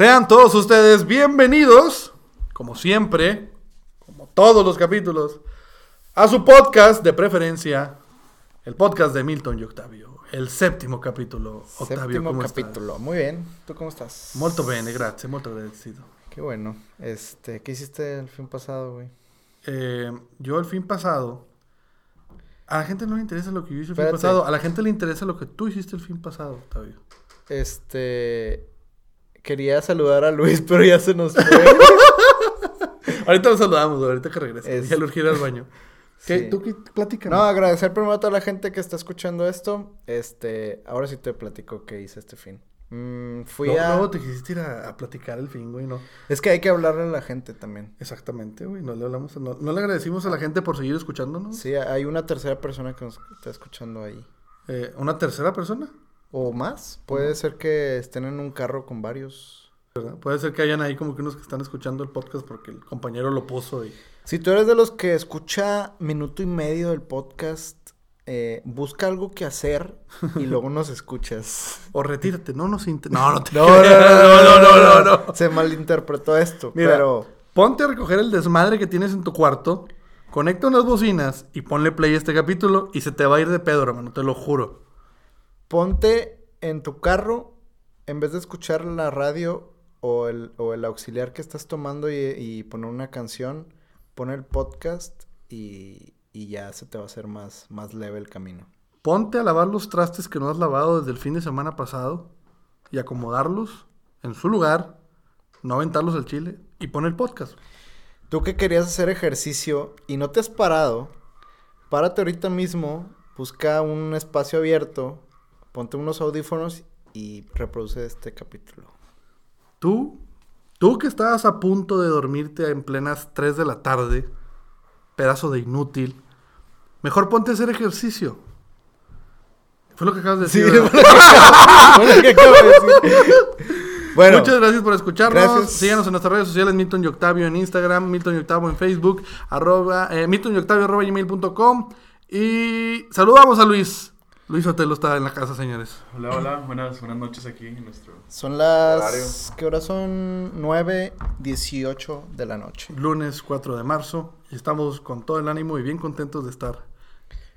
Sean todos ustedes bienvenidos, como siempre, como todos los capítulos, a su podcast de preferencia, el podcast de Milton y Octavio, el séptimo capítulo. Octavio, Séptimo ¿cómo capítulo. Muy bien. ¿Tú cómo estás? Molto bene, grazie, molto agradecido. Qué bueno. Este, ¿qué hiciste el fin pasado, güey? Eh, yo el fin pasado, a la gente no le interesa lo que yo hice el fin Espérate. pasado, a la gente le interesa lo que tú hiciste el fin pasado, Octavio. Este, quería saludar a Luis, pero ya se nos fue. Ahorita lo saludamos, ahorita que regrese. Es- Ya le urgirá al baño. ¿Qué? Sí. ¿Tú qué? Platícame. No, agradecer primero a toda la gente que está escuchando esto. Este, ahora sí te platico qué hice este fin. Mm, fui a... te quisiste ir a, a platicar el fin, güey, no. Es que hay que hablarle a la gente también. Exactamente, güey. No le hablamos, no, no le agradecimos a la gente por seguir escuchándonos. Sí, hay una tercera persona que nos está escuchando ahí. Eh, ¿Una tercera persona? O más. Puede ser que estén en un carro con varios. ¿verdad? Puede ser que hayan ahí como que unos que están escuchando el podcast porque el compañero lo puso y... Si tú eres de los que escucha minuto y medio del podcast, eh, busca algo que hacer y luego nos escuchas. O retírate, no nos inter... No, no te No, no, no, no, no, no. Se malinterpretó esto, Mira, pero ponte a recoger el desmadre que tienes en tu cuarto, conecta unas bocinas y ponle play a este capítulo y se te va a ir de pedo, hermano, te lo juro. Ponte en tu carro, en vez de escuchar la radio o el, o el auxiliar que estás tomando y, y poner una canción, pon el podcast y, y ya se te va a hacer más, más leve el camino. Ponte a lavar los trastes que no has lavado desde el fin de semana pasado y acomodarlos en su lugar, no aventarlos al chile y pon el podcast. Tú que querías hacer ejercicio y no te has parado, párate ahorita mismo, busca un espacio abierto, ponte unos audífonos y reproduce este capítulo. Tú, tú que estabas a punto de dormirte en plenas 3 de la tarde, pedazo de inútil, mejor ponte a hacer ejercicio. Fue lo que acabas de Sí, decir. ¿verdad? Bueno, ¿qué acabo de decir? Bueno, Muchas gracias por escucharnos. gracias. Síganos en nuestras redes sociales, Milton y Octavio en Instagram, Milton y Octavio en Facebook, arroba, eh, Milton y Octavio arroba gmail.com. Y saludamos a Luis. Luis Otelo está en la casa, señores. Hola, hola, buenas, buenas noches aquí en nuestro... son las... Horario. ¿Qué horas son? 9.18 de la noche. Lunes 4 de marzo. Y estamos con todo el ánimo y bien contentos de estar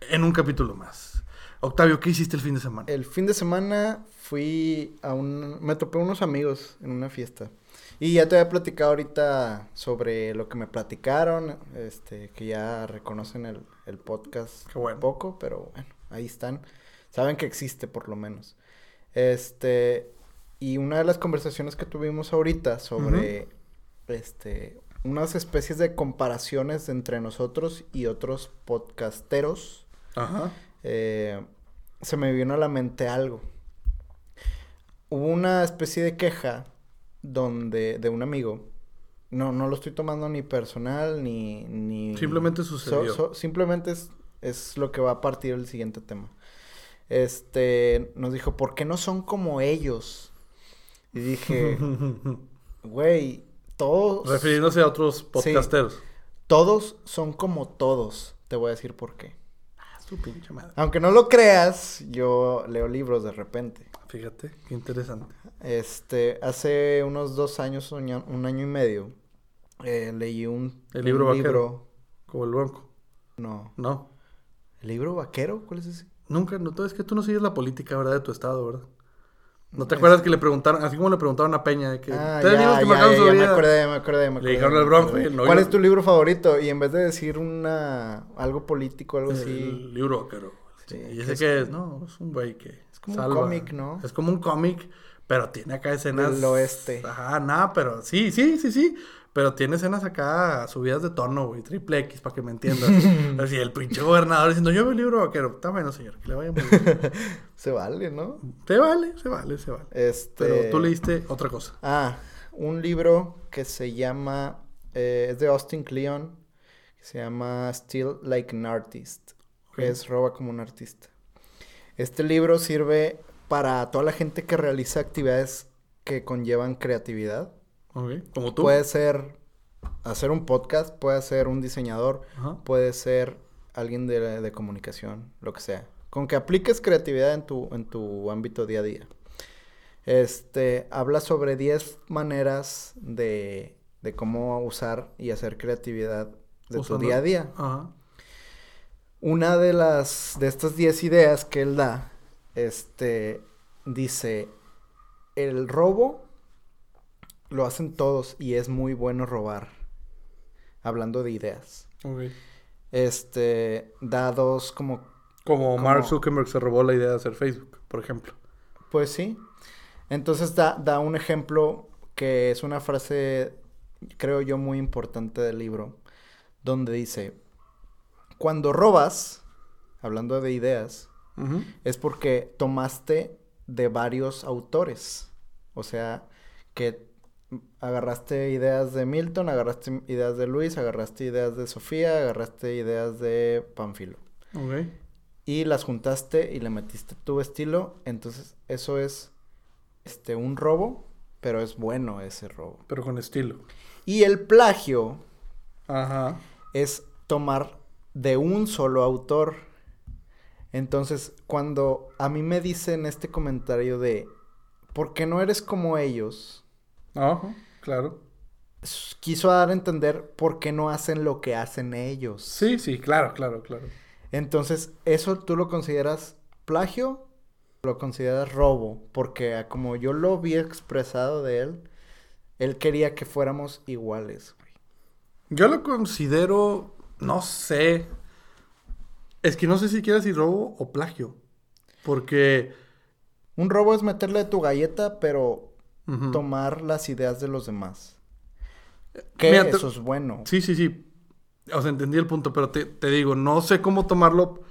en un capítulo más. Octavio, ¿qué hiciste el fin de semana? El fin de semana fui a un... Me topé unos amigos en una fiesta. Y ya te había platicado ahorita sobre lo que me platicaron, este, que ya reconocen el, el podcast Qué bueno. un poco, pero bueno, ahí están. Saben que existe por lo menos. Este, y una de las conversaciones que tuvimos ahorita sobre, este, unas especies de comparaciones entre nosotros y otros podcasteros, Ajá. eh, se me vino a la mente algo. Hubo una especie de queja donde de un amigo. No, no lo estoy tomando ni personal ni... ni Simplemente sucedió. so- simplemente es, es lo que va a partir el siguiente tema. Este, nos dijo, ¿por qué no son como ellos? Y dije, güey, todos... Refiriéndose a otros podcasteros. Todos son como todos. Te voy a decir por qué. Ah, su pinche madre. Aunque no lo creas, yo leo libros de repente. Fíjate, qué interesante. Este, hace unos dos años, un año, un año y medio, eh, leí un, El libro un vaquero. Como el bronco. No. No. ¿El libro vaquero? ¿Cuál es ese? Nunca, no, es que tú no sigues la política, ¿verdad? De tu estado, ¿verdad? ¿No te Es- acuerdas que le preguntaron, así como le preguntaron a Peña, de que Ah, ya, libros que ya, ya, ya me vida"? acordé, ya me acordé, ya me Le acordé, dijeron ya al Bronco, y no, ¿Cuál yo- es tu libro favorito? Y en vez de decir una... algo político, algo así... El libro vaquero. Sí, y que ese es- que es, no, es un güey que Es como un cómic, ¿no? Es como un cómic, pero tiene acá escenas... Del oeste. Ajá, nada, pero sí, sí, sí, sí. Pero tiene escenas acá subidas de tono, güey, triple X, para que me entiendas. Así, el pinche gobernador diciendo, yo veo el libro vaquero. Está bueno, señor, que le vaya muy bien. Se vale, ¿no? se vale, se vale, se vale. Este... Pero tú leíste otra cosa. Ah, un libro que se llama, eh, es de Austin Kleon, que se llama Still Like an Artist, que es Roba como un artista. Este libro sirve para toda la gente que realiza actividades que conllevan creatividad. Ok, como tú. Puede ser hacer un podcast, puede ser un diseñador, Ajá. puede ser alguien de, de comunicación, lo que sea. Con que apliques creatividad en tu, en tu ámbito día a día. Este, habla sobre 10 maneras de, de cómo usar y hacer creatividad de Usando- tu día a día. Ajá. Una de las, de estas 10 ideas que él da, este, dice, el robo lo hacen todos y es muy bueno robar. Hablando de ideas. Este, da dos como Como Mark Como- Zuckerberg se robó la idea de hacer Facebook, por ejemplo. Pues sí. Entonces da, da un ejemplo que es una frase, creo yo, muy importante del libro, donde dice, cuando robas, hablando de ideas, es porque tomaste de varios autores. O sea, que agarraste ideas de Milton, agarraste ideas de Luis, agarraste ideas de Sofía, agarraste ideas de Panfilo. Ok. y las juntaste y le metiste tu estilo, entonces eso es este un robo, pero es bueno ese robo. Pero con estilo. Y el plagio Ajá. es tomar de un solo autor. Entonces, cuando a mí me dicen este comentario de ¿por qué no eres como ellos? Ajá. Claro. Quiso dar a entender por qué no hacen lo que hacen ellos. Sí, sí, claro, claro, claro. Entonces, ¿eso tú lo consideras plagio? ¿Lo consideras robo? Porque como yo lo vi expresado de él, él quería que fuéramos iguales. Yo lo considero, no sé. Es que no sé si robo o plagio. Porque. Un robo es meterle tu galleta, pero tomar las ideas de los demás. Que Mira, te- eso es bueno. Sí, sí, sí. O sea, entendí el punto, pero te, te digo, no sé cómo tomarlo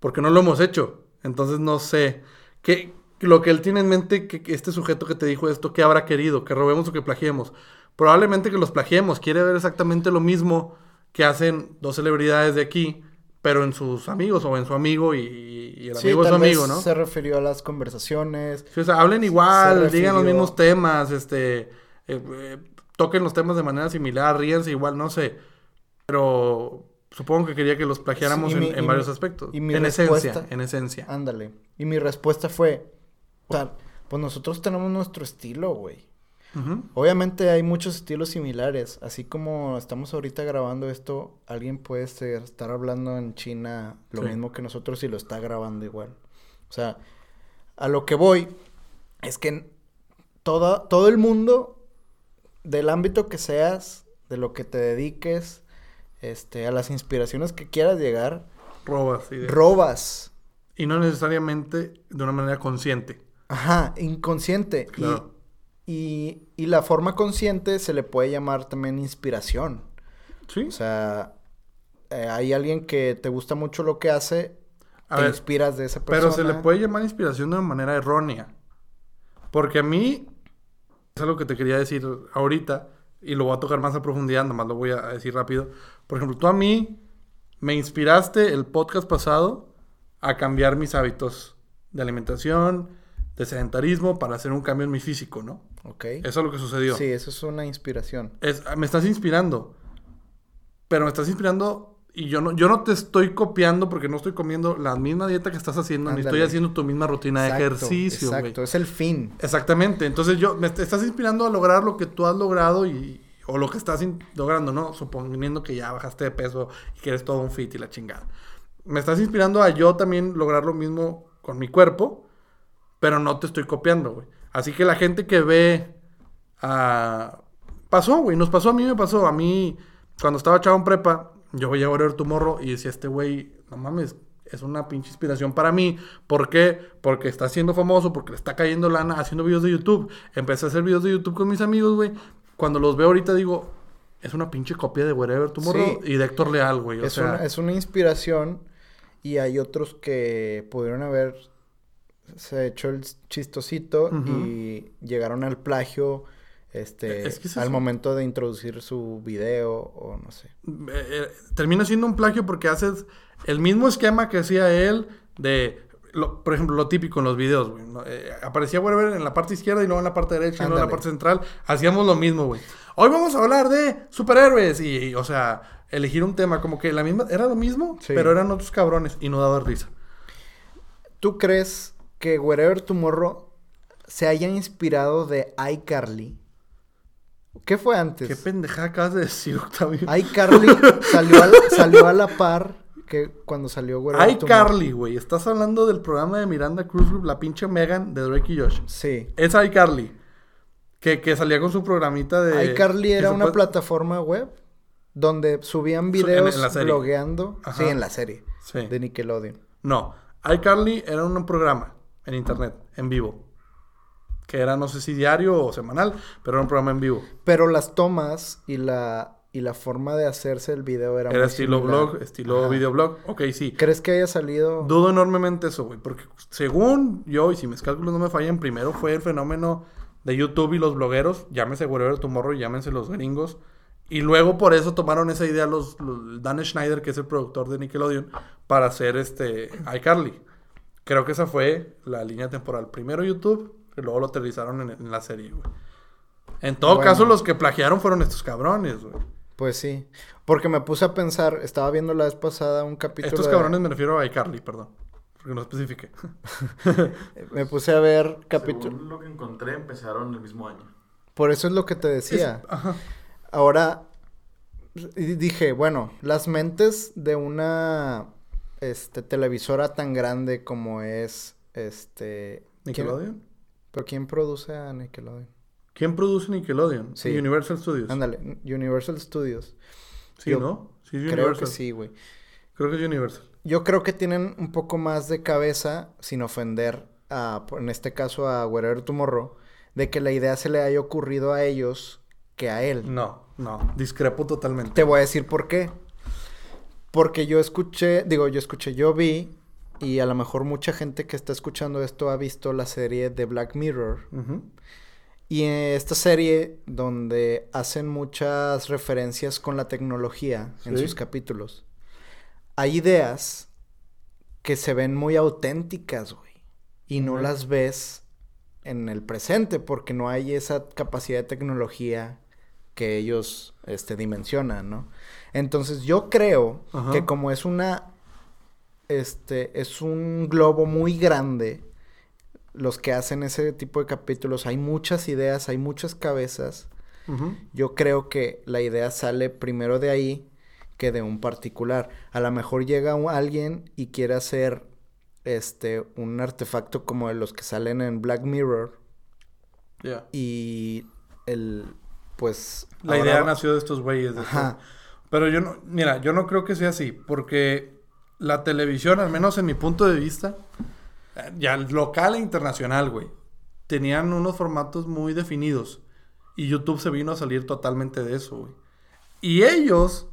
porque no lo hemos hecho. Entonces no sé. ¿Qué, lo que él tiene en mente, que, que este sujeto que te dijo esto, ¿qué habrá querido? ¿Que robemos o que plagiemos? Probablemente que los plagiemos. Quiere ver exactamente lo mismo que hacen dos celebridades de aquí, pero en sus amigos o en su amigo y, y el Sí, amigo es su amigo, ¿no? se refirió a las conversaciones. Sí, o sea, hablen igual, digan los mismos temas, este, eh, eh, toquen los temas de manera similar, ríense igual, no sé. Pero supongo que quería que los plagiáramos Sí, en, varios mi- aspectos. y mi en esencia, en esencia. Ándale. Y mi respuesta fue, o sea, pues nosotros tenemos nuestro estilo, güey. Obviamente hay muchos estilos similares, así como estamos ahorita grabando esto, alguien puede ser- estar hablando en China lo Sí. mismo que nosotros y lo está grabando igual. O sea, a lo que voy es que toda, todo el mundo, del ámbito que seas, de lo que te dediques, este, a las inspiraciones que quieras llegar, Robas ideas. robas. y no necesariamente de una manera consciente. Ajá, inconsciente. Claro. Y, y la forma consciente se le puede llamar también inspiración. Sí. O sea, eh, hay alguien que te gusta mucho lo que hace, A te ver, inspiras de esa persona. pero se le puede llamar inspiración de una manera errónea. Porque a mí, es algo que te quería decir ahorita, y lo voy a tocar más a profundidad, nomás lo voy a decir rápido. Por ejemplo, tú a mí me inspiraste el podcast pasado a cambiar mis hábitos de alimentación, de sedentarismo, para hacer un cambio en mi físico, ¿no? Ok. Eso es lo que sucedió. Sí, eso es una inspiración. Es- me estás inspirando. Pero me estás inspirando y yo no, yo no te estoy copiando porque no estoy comiendo la misma dieta que estás haciendo, ni estoy haciendo tu misma rutina de ejercicio. Exacto, es el fin. Exactamente. Entonces yo me te estás inspirando a lograr lo que tú has logrado y o lo que estás logrando, ¿no? Suponiendo que ya bajaste de peso y que eres todo un fit y la chingada. Me estás inspirando a yo también lograr lo mismo con mi cuerpo, pero no te estoy copiando, güey. Así que la gente que ve a pasó, güey, nos pasó a mí me pasó, a mí cuando estaba chavo en prepa, yo veía tu morro y decía, este güey, no mames, es una pinche inspiración para mí. ¿Por qué? Porque está siendo famoso, porque le está cayendo lana haciendo videos de YouTube. Empecé a hacer videos de YouTube con mis amigos, güey. Cuando los veo ahorita digo, es una pinche copia de Wherever Tomorrow Sí. y de Héctor Leal, güey. O Es, sea, una, es una inspiración y hay otros que pudieron haber se hecho el chistosito y llegaron al plagio este Es que es al momento de introducir su video o no sé. eh, eh, termina siendo un plagio porque haces el mismo esquema que hacía él de, lo- por ejemplo, lo típico en los videos, güey. ¿no? Eh, aparecía Wherever en la parte izquierda y luego en la parte derecha y luego en la parte central. Hacíamos lo mismo, güey. Hoy vamos a hablar de superhéroes y, y, o sea, elegir un tema como que la misma, era lo mismo, Sí. pero eran otros cabrones y no daba risa. ¿Tú crees que Wherever Tomorrow se haya inspirado de iCarly. ¿Qué fue antes? ¿Qué pendejada acabas de decir, Octavio? iCarly salió, a, salió a la par que cuando salió Wherever iCarly, güey. Estás hablando del programa de Miranda Cruz, la pinche Megan de Drake y Josh. Sí. Es iCarly. Que, que salía con su programita de... iCarly era una plataforma web donde subían videos blogueando. Sí, en la serie. Sí. De Nickelodeon. No. iCarly era un programa en internet, en vivo que era no sé si diario o semanal, pero era un programa en vivo. Pero las tomas y la y la forma de hacerse el video era Era estilo blog, estilo videoblog. Ok, sí. ¿Crees que haya salido? Dudo enormemente eso, güey. Porque según yo, y si mis cálculos no me fallan, primero fue el fenómeno de YouTube y los blogueros. Llámese Wherever Tomorrow y llámense los gringos. Y luego por eso tomaron esa idea los, Dan Schneider, que es el productor de Nickelodeon, para hacer este iCarly. Creo que esa fue la línea temporal. Primero YouTube, y luego lo aterrizaron en, la serie, güey. En todo caso, los que plagiaron fueron estos cabrones, güey. Pues sí. Porque me puse a pensar, estaba viendo la vez pasada un capítulo. Estos cabrones me refiero a iCarly, perdón. Porque no especifique. me puse a ver capítulos. lo que encontré, empezaron el mismo año. Por eso es lo que te decía. Ajá. Ahora, dije, bueno, las mentes de una este, televisora tan grande como es este. ¿Nickelodeon? ¿Pero quién produce a Nickelodeon? ¿Quién produce Nickelodeon? Sí. Universal Studios. Ándale, Universal Studios. Sí, ¿no? Sí, es Universal. Creo que sí, güey. Creo que es Universal. Yo creo que tienen un poco más de cabeza, sin ofender a, en este caso a Wherever Tomorrow, de que la idea se le haya ocurrido a ellos que a él. No, no, discrepo totalmente. Te voy a decir por qué. Porque yo escuché, digo, yo escuché, yo vi, y a lo mejor mucha gente que está escuchando esto ha visto la serie de Black Mirror. Y en esta serie, donde hacen muchas referencias con la tecnología en sus capítulos, hay ideas que se ven muy auténticas, güey. Y no las ves en el presente porque no hay esa capacidad de tecnología que ellos este, dimensionan, ¿no? Entonces yo creo que como es una, este, es un globo muy grande, los que hacen ese tipo de capítulos, hay muchas ideas, hay muchas cabezas. Yo creo que la idea sale primero de ahí que de un particular. A lo mejor llega alguien y quiere hacer este un artefacto como de los que salen en Black Mirror. Y el pues la idea nació de estos güeyes. Pero yo no, mira, yo no creo que sea así, porque la televisión, al menos en mi punto de vista, ya local e internacional, güey, tenían unos formatos muy definidos. Y YouTube se vino a salir totalmente de eso, güey. Y ellos,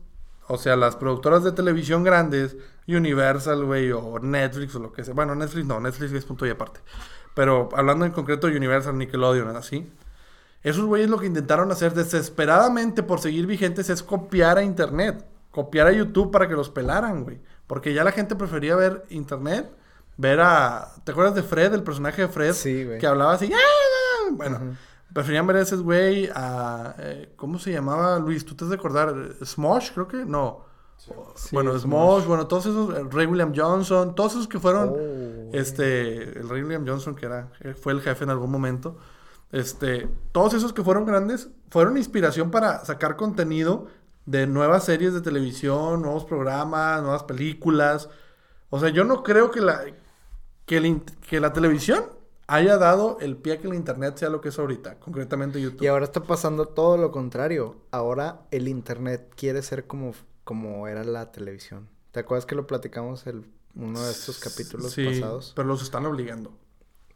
o sea, las productoras de televisión grandes, Universal, güey, o Netflix o lo que sea. Bueno, Netflix no, Netflix es punto y aparte. Pero hablando en concreto de Universal, Nickelodeon, así. Esos güeyes lo que intentaron hacer desesperadamente por seguir vigentes es copiar a Internet. Copiar a YouTube para que los pelaran, güey. Porque ya la gente prefería ver Internet ver a. ¿Te acuerdas de Fred, el personaje de Fred? Sí, güey. Que hablaba así. ¡Ah! Bueno, preferían ver a ese güey a. Eh, ¿Cómo se llamaba, Luis? ¿Tú te has de acordar? ¿Smosh? Creo que. No. bueno, Smosh, bueno, todos esos, el Rey William Johnson, todos esos que fueron, oh, este, el Rey William Johnson, que era, fue el jefe en algún momento, este, todos esos que fueron grandes, fueron inspiración para sacar contenido de nuevas series de televisión, nuevos programas, nuevas películas. O sea, yo no creo que la, que, que la televisión haya dado el pie a que el internet sea lo que es ahorita, concretamente YouTube. Y ahora está pasando todo lo contrario. Ahora el internet quiere ser como, como era la televisión. ¿Te acuerdas que lo platicamos en uno de estos capítulos sí, pasados? Pero los están obligando.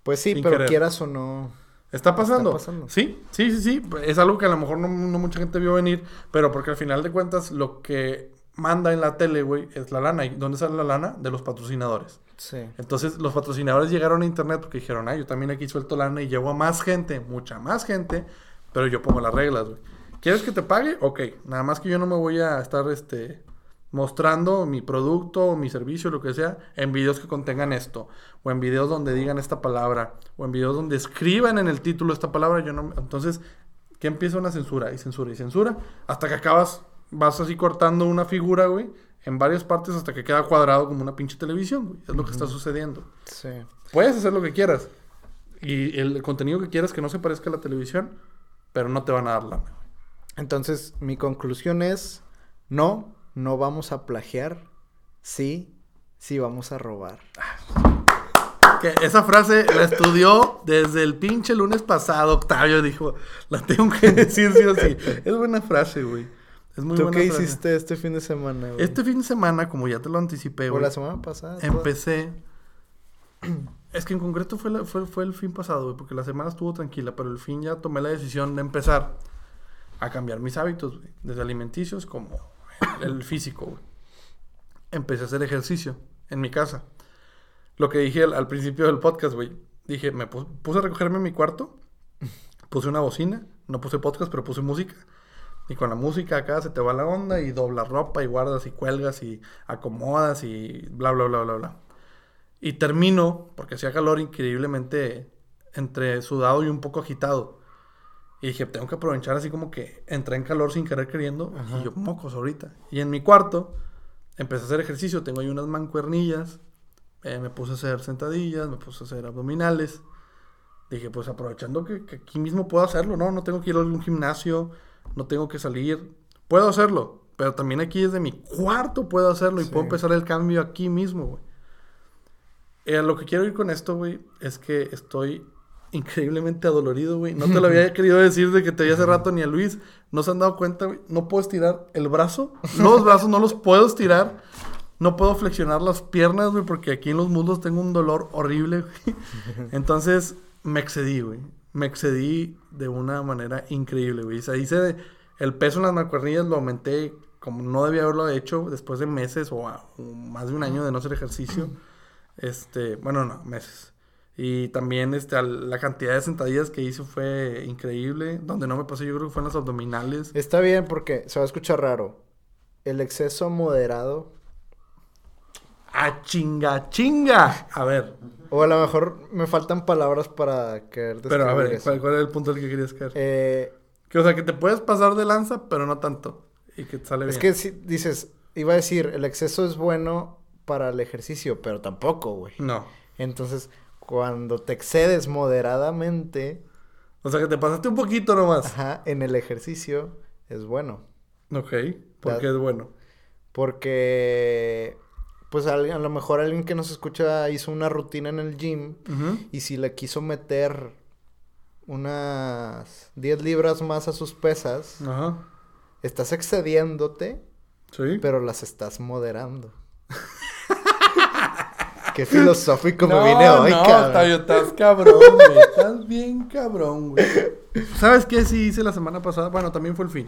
Pues sí, pero quieras o no. ¿Está pasando? ¿Está pasando? Sí, sí, sí, sí. Es algo que a lo mejor no, no mucha gente vio venir, pero porque al final de cuentas lo que manda en la tele, güey, es la lana. ¿Y dónde sale la lana? De los patrocinadores. Sí. Entonces, los patrocinadores llegaron a internet porque dijeron, ah, yo también aquí suelto lana y llevo a más gente, mucha más gente, pero yo pongo las reglas, güey. ¿Quieres que te pague? Ok. Nada más que yo no me voy a estar, este, mostrando mi producto o mi servicio, lo que sea, en videos que contengan esto, o en videos donde digan esta palabra, o en videos donde escriban en el título esta palabra, yo no... Entonces, ¿qué empieza una censura? Y censura y censura, hasta que acabas vas así cortando una figura, güey, en varias partes hasta que queda cuadrado como una pinche televisión, güey. Es lo que está sucediendo. Sí. Puedes hacer lo que quieras. Y el contenido que quieras que no se parezca a la televisión, pero no te van a dar lana. Entonces, mi conclusión es, no, no vamos a plagiar, sí, sí vamos a robar. Que esa frase la estudió desde el pinche lunes pasado. Octavio dijo, la tengo que decir sí o sí. Es buena frase, güey. Es muy ¿Tú buena qué frase. hiciste este fin de semana, güey? Este fin de semana, como ya te lo anticipé, ¿O güey, la semana pasada? empecé. Es que en concreto fue, la- fue, fue el fin pasado, güey, porque la semana estuvo tranquila, pero el fin ya tomé la decisión de empezar a cambiar mis hábitos, güey, desde alimenticios como el físico, güey. Empecé a hacer ejercicio en mi casa. Lo que dije al, principio del podcast, güey. Dije, me pu- puse a recogerme en mi cuarto, puse una bocina, no puse podcast, pero puse música. Y con la música acá se te va la onda y doblas ropa y guardas y cuelgas y acomodas y bla, bla, bla, bla, bla. Y termino, porque hacía calor increíblemente entre sudado y un poco agitado. Y dije, tengo que aprovechar así como que entré en calor sin querer queriendo. Y yo, mocos ahorita. Y en mi cuarto empecé a hacer ejercicio. Tengo ahí unas mancuernillas. eh, me puse a hacer sentadillas, me puse a hacer abdominales. Dije, pues aprovechando que, que aquí mismo puedo hacerlo, ¿no? No tengo que ir a algún gimnasio, no tengo que salir. Puedo hacerlo, pero también aquí desde mi cuarto puedo hacerlo y puedo empezar el cambio aquí mismo, güey. Eh, lo que quiero ir con esto, güey, es que estoy increíblemente adolorido, güey. No te lo había querido decir de que te vi hace rato ni a Luis. No se han dado cuenta, güey. No puedo estirar el brazo. Los brazos no los puedo estirar. No puedo flexionar las piernas, güey, porque aquí en los muslos tengo un dolor horrible, güey. Entonces, me excedí, güey. Me excedí de una manera increíble, güey. O sea, hice el peso en las mancuernillas, lo aumenté como no debía haberlo hecho después de meses o, a- o más de un año de no hacer ejercicio. Este, bueno, no, meses. Y también este, la cantidad de sentadillas que hice fue increíble. Donde no me pasé, yo creo que fue en las abdominales. Está bien porque se va a escuchar raro. El exceso moderado, ¡A chinga, chinga! A ver, o a lo mejor me faltan palabras para querer pero a ver, eso. ¿cuál, cuál era el punto al que querías caer? Eh, Que, o sea, que te puedes pasar de lanza, pero no tanto. Y que te sale es bien. que si dices, iba a decir, el exceso es bueno para el ejercicio, pero tampoco, güey. No. Entonces, cuando te excedes moderadamente, O sea, que te pasaste un poquito nomás. ajá, en el ejercicio es bueno. Ok. Porque Da- es bueno. Porque, pues a, a lo mejor alguien que nos escucha hizo una rutina en el gym y si le quiso meter unas 10 libras más a sus pesas, Ajá. estás excediéndote, Sí. pero las estás moderando. Qué filosófico me no, vine hoy, no, cabrón. Octavio, estás cabrón, güey. Estás bien cabrón, güey. ¿Sabes qué sí hice la semana pasada? Bueno, también fue el fin.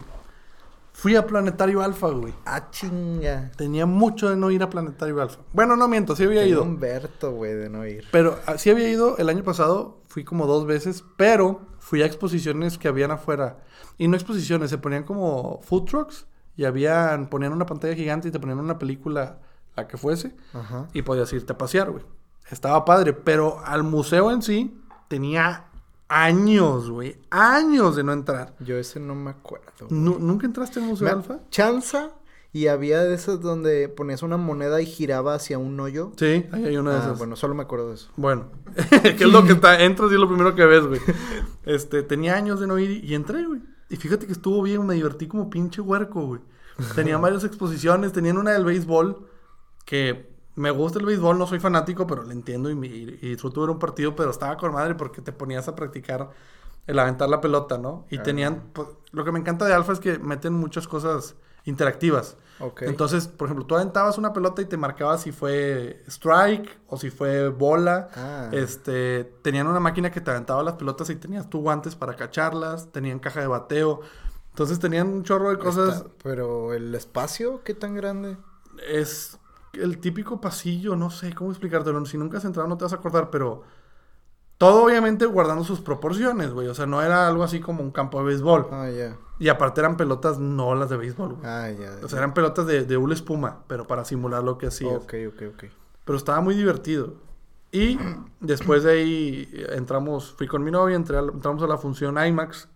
Fui a Planetario Alfa, güey. Ah, chinga. Tenía mucho de no ir a Planetario Alfa. Bueno, no miento, sí había ido. Humberto, güey, de no ir. Pero ah, sí había ido el año pasado, fui como dos veces, pero fui a exposiciones que habían afuera. Y no exposiciones, se ponían como food trucks y habían, ponían una pantalla gigante y te ponían una película, la que fuese, Ajá. y podías irte a pasear, güey. Estaba padre, pero al museo en sí tenía años, güey, años de no entrar. Yo ese no me acuerdo. Nu- ¿Nunca entraste al Museo Me- Alfa? Chanza y había de esas donde ponías una moneda y giraba hacia un hoyo. Sí, ahí hay una de Ah, esas. bueno, solo me acuerdo de eso. Bueno, que es lo que está, entras y es lo primero que ves, güey. Este, tenía años de no ir y entré, güey. Y fíjate que estuvo bien, me divertí como pinche huerco, güey. Tenían varias exposiciones, tenían una del béisbol, que me gusta el béisbol, no soy fanático, pero le entiendo y, y- y disfruto ver un partido, pero estaba con madre porque te ponías a practicar el aventar la pelota, ¿no? Y tenían, pues, lo que me encanta de Alfa es que meten muchas cosas interactivas. Ok. Entonces, por ejemplo, tú aventabas una pelota y te marcaba si fue strike o si fue bola. Ah. Este, tenían una máquina que te aventaba las pelotas y tenías tú guantes para cacharlas, tenían caja de bateo. Entonces tenían un chorro de cosas. Está- Pero el espacio, ¿qué tan grande? Es el típico pasillo, no sé cómo explicártelo. Si nunca has entrado no te vas a acordar, pero todo obviamente guardando sus proporciones, güey. O sea, no era algo así como un campo de béisbol. Ah, ya. Y aparte eran pelotas no las de béisbol, güey. Ah, ya. O sea, eran pelotas de, de hula espuma, pero para simular lo que hacías. Ok, ok, ok. Pero estaba muy divertido. Y después de ahí entramos, fui con mi novia, entré a la- entramos a la función IMAX,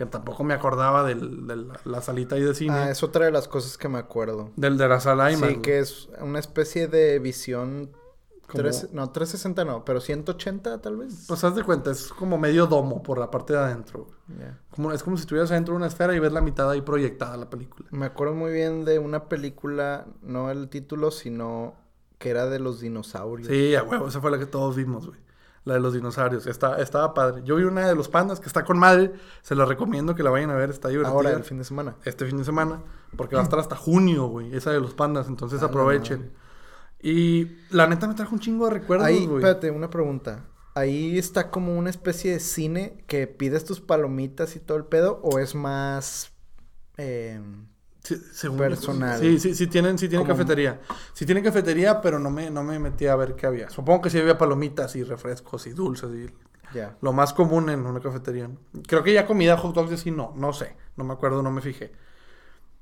que tampoco me acordaba del- de la, salita ahí de cine. Ah, es otra de las cosas que me acuerdo. Del de la sala IMAX. Sí, que es una especie de visión Tres- no, 360 no, pero 180 tal vez. Pues haz de cuenta, es como medio domo por la parte de adentro. Ya. Como, es como si estuvieras adentro de una esfera y ves la mitad ahí proyectada la película. Me acuerdo muy bien de una película, no el título, sino que era de los dinosaurios. Sí, a huevo, esa fue la que todos vimos, güey. La de los dinosaurios. Está, estaba padre. Yo vi una de los pandas que está con madre. Se la recomiendo que la vayan a ver, está divertida. Ahora, el fin de semana. Este fin de semana. Porque va a estar hasta junio, güey. Esa de los pandas. Entonces A la aprovechen. Y la neta me trajo un chingo de recuerdos, Ahí, güey. espérate, una pregunta. Ahí está como una especie de cine que pides tus palomitas y todo el pedo, o es más eh, Sí, según- personal. Sí, sí, sí tienen, sí tienen cafetería. Sí tienen cafetería, pero no me, no me metí a ver qué había. Supongo que sí había palomitas y refrescos y dulces y ya. lo más común en una cafetería. Creo que ya comida, hot dogs y así no, no sé, no me acuerdo, no me fijé.